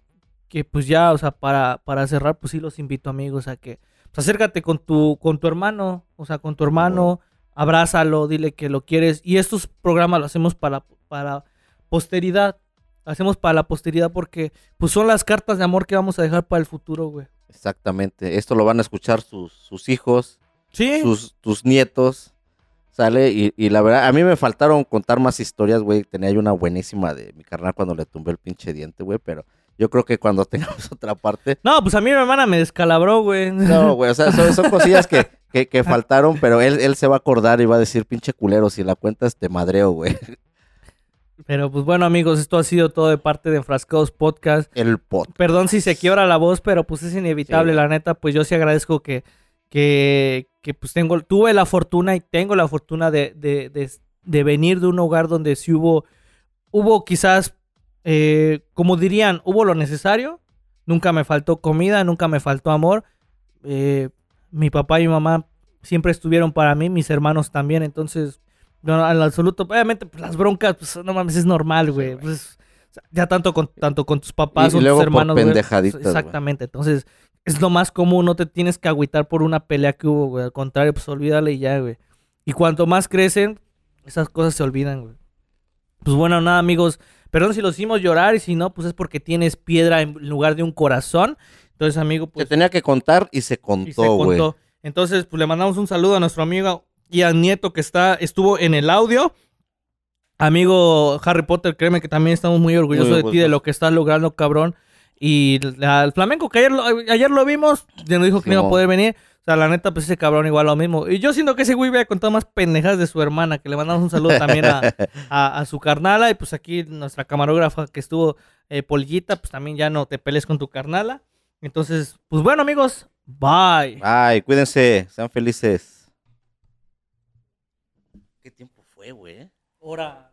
que pues ya, o sea, para, para cerrar, pues sí los invito amigos a que, pues acércate con tu, con tu hermano, o sea, con tu hermano, abrázalo, dile que lo quieres. Y estos programas los hacemos para, para posteridad, hacemos para la posteridad porque pues son las cartas de amor que vamos a dejar para el futuro, güey. Exactamente. Esto lo van a escuchar sus, sus hijos, Sí. sus, tus nietos, ¿sale? Y, y la verdad, a mí me faltaron contar más historias, güey. Tenía yo una buenísima de mi carnal cuando le tumbé el pinche diente, güey, pero yo creo que cuando tengamos otra parte... No, pues a mí mi hermana me descalabró, güey. No, güey, o sea, son, son cosillas que, que, que faltaron, pero él, él se va a acordar y va a decir, pinche culero, si la cuentas te madreo, güey. Pero pues bueno, amigos, esto ha sido todo de parte de Enfrascados Podcast. El pot. Perdón si se quiebra la voz, pero pues es inevitable, Sí. la neta. Pues yo sí agradezco que, que, que pues tengo, tuve la fortuna y tengo la fortuna de, de, de, de venir de un hogar donde sí hubo, hubo quizás, eh, como dirían, hubo lo necesario. Nunca me faltó comida, nunca me faltó amor. Eh, mi papá y mi mamá siempre estuvieron para mí, mis hermanos también, entonces, no, al absoluto, obviamente, pues las broncas, pues no mames, es normal, güey. Pues, ya tanto con, tanto con tus papás Y- y o luego tus por hermanos. güey, pendejaditas, güey. Exactamente, entonces, es lo más común, no te tienes que agüitar por una pelea que hubo, güey. Al contrario, pues olvídale y ya, güey. Y cuanto más crecen, esas cosas se olvidan, güey. Pues bueno, nada, amigos. Perdón si los hicimos llorar y si no, pues es porque tienes piedra en lugar de un corazón. Entonces, amigo, pues. Se tenía que contar y se y se contó, güey. contó. Entonces, pues le mandamos un saludo a nuestro amigo Ian Nieto que está, estuvo en el audio. Amigo Harry Potter, créeme que también estamos muy orgullosos Muy de ti, de lo que estás logrando, cabrón. Y al flamenco, que ayer lo, ayer lo vimos, ya nos dijo que no iba a poder venir. O sea, la neta, pues ese cabrón igual lo mismo. Y yo siento que ese güey había contado más pendejadas de su hermana, que le mandamos un saludo también a, a- a su carnala. Y pues aquí nuestra camarógrafa que estuvo, eh, Polillita, pues también ya no te pelees con tu carnala. Entonces, pues bueno, amigos, bye. Ay, cuídense, sean felices. ¿Qué tiempo fue, güey? Ahora.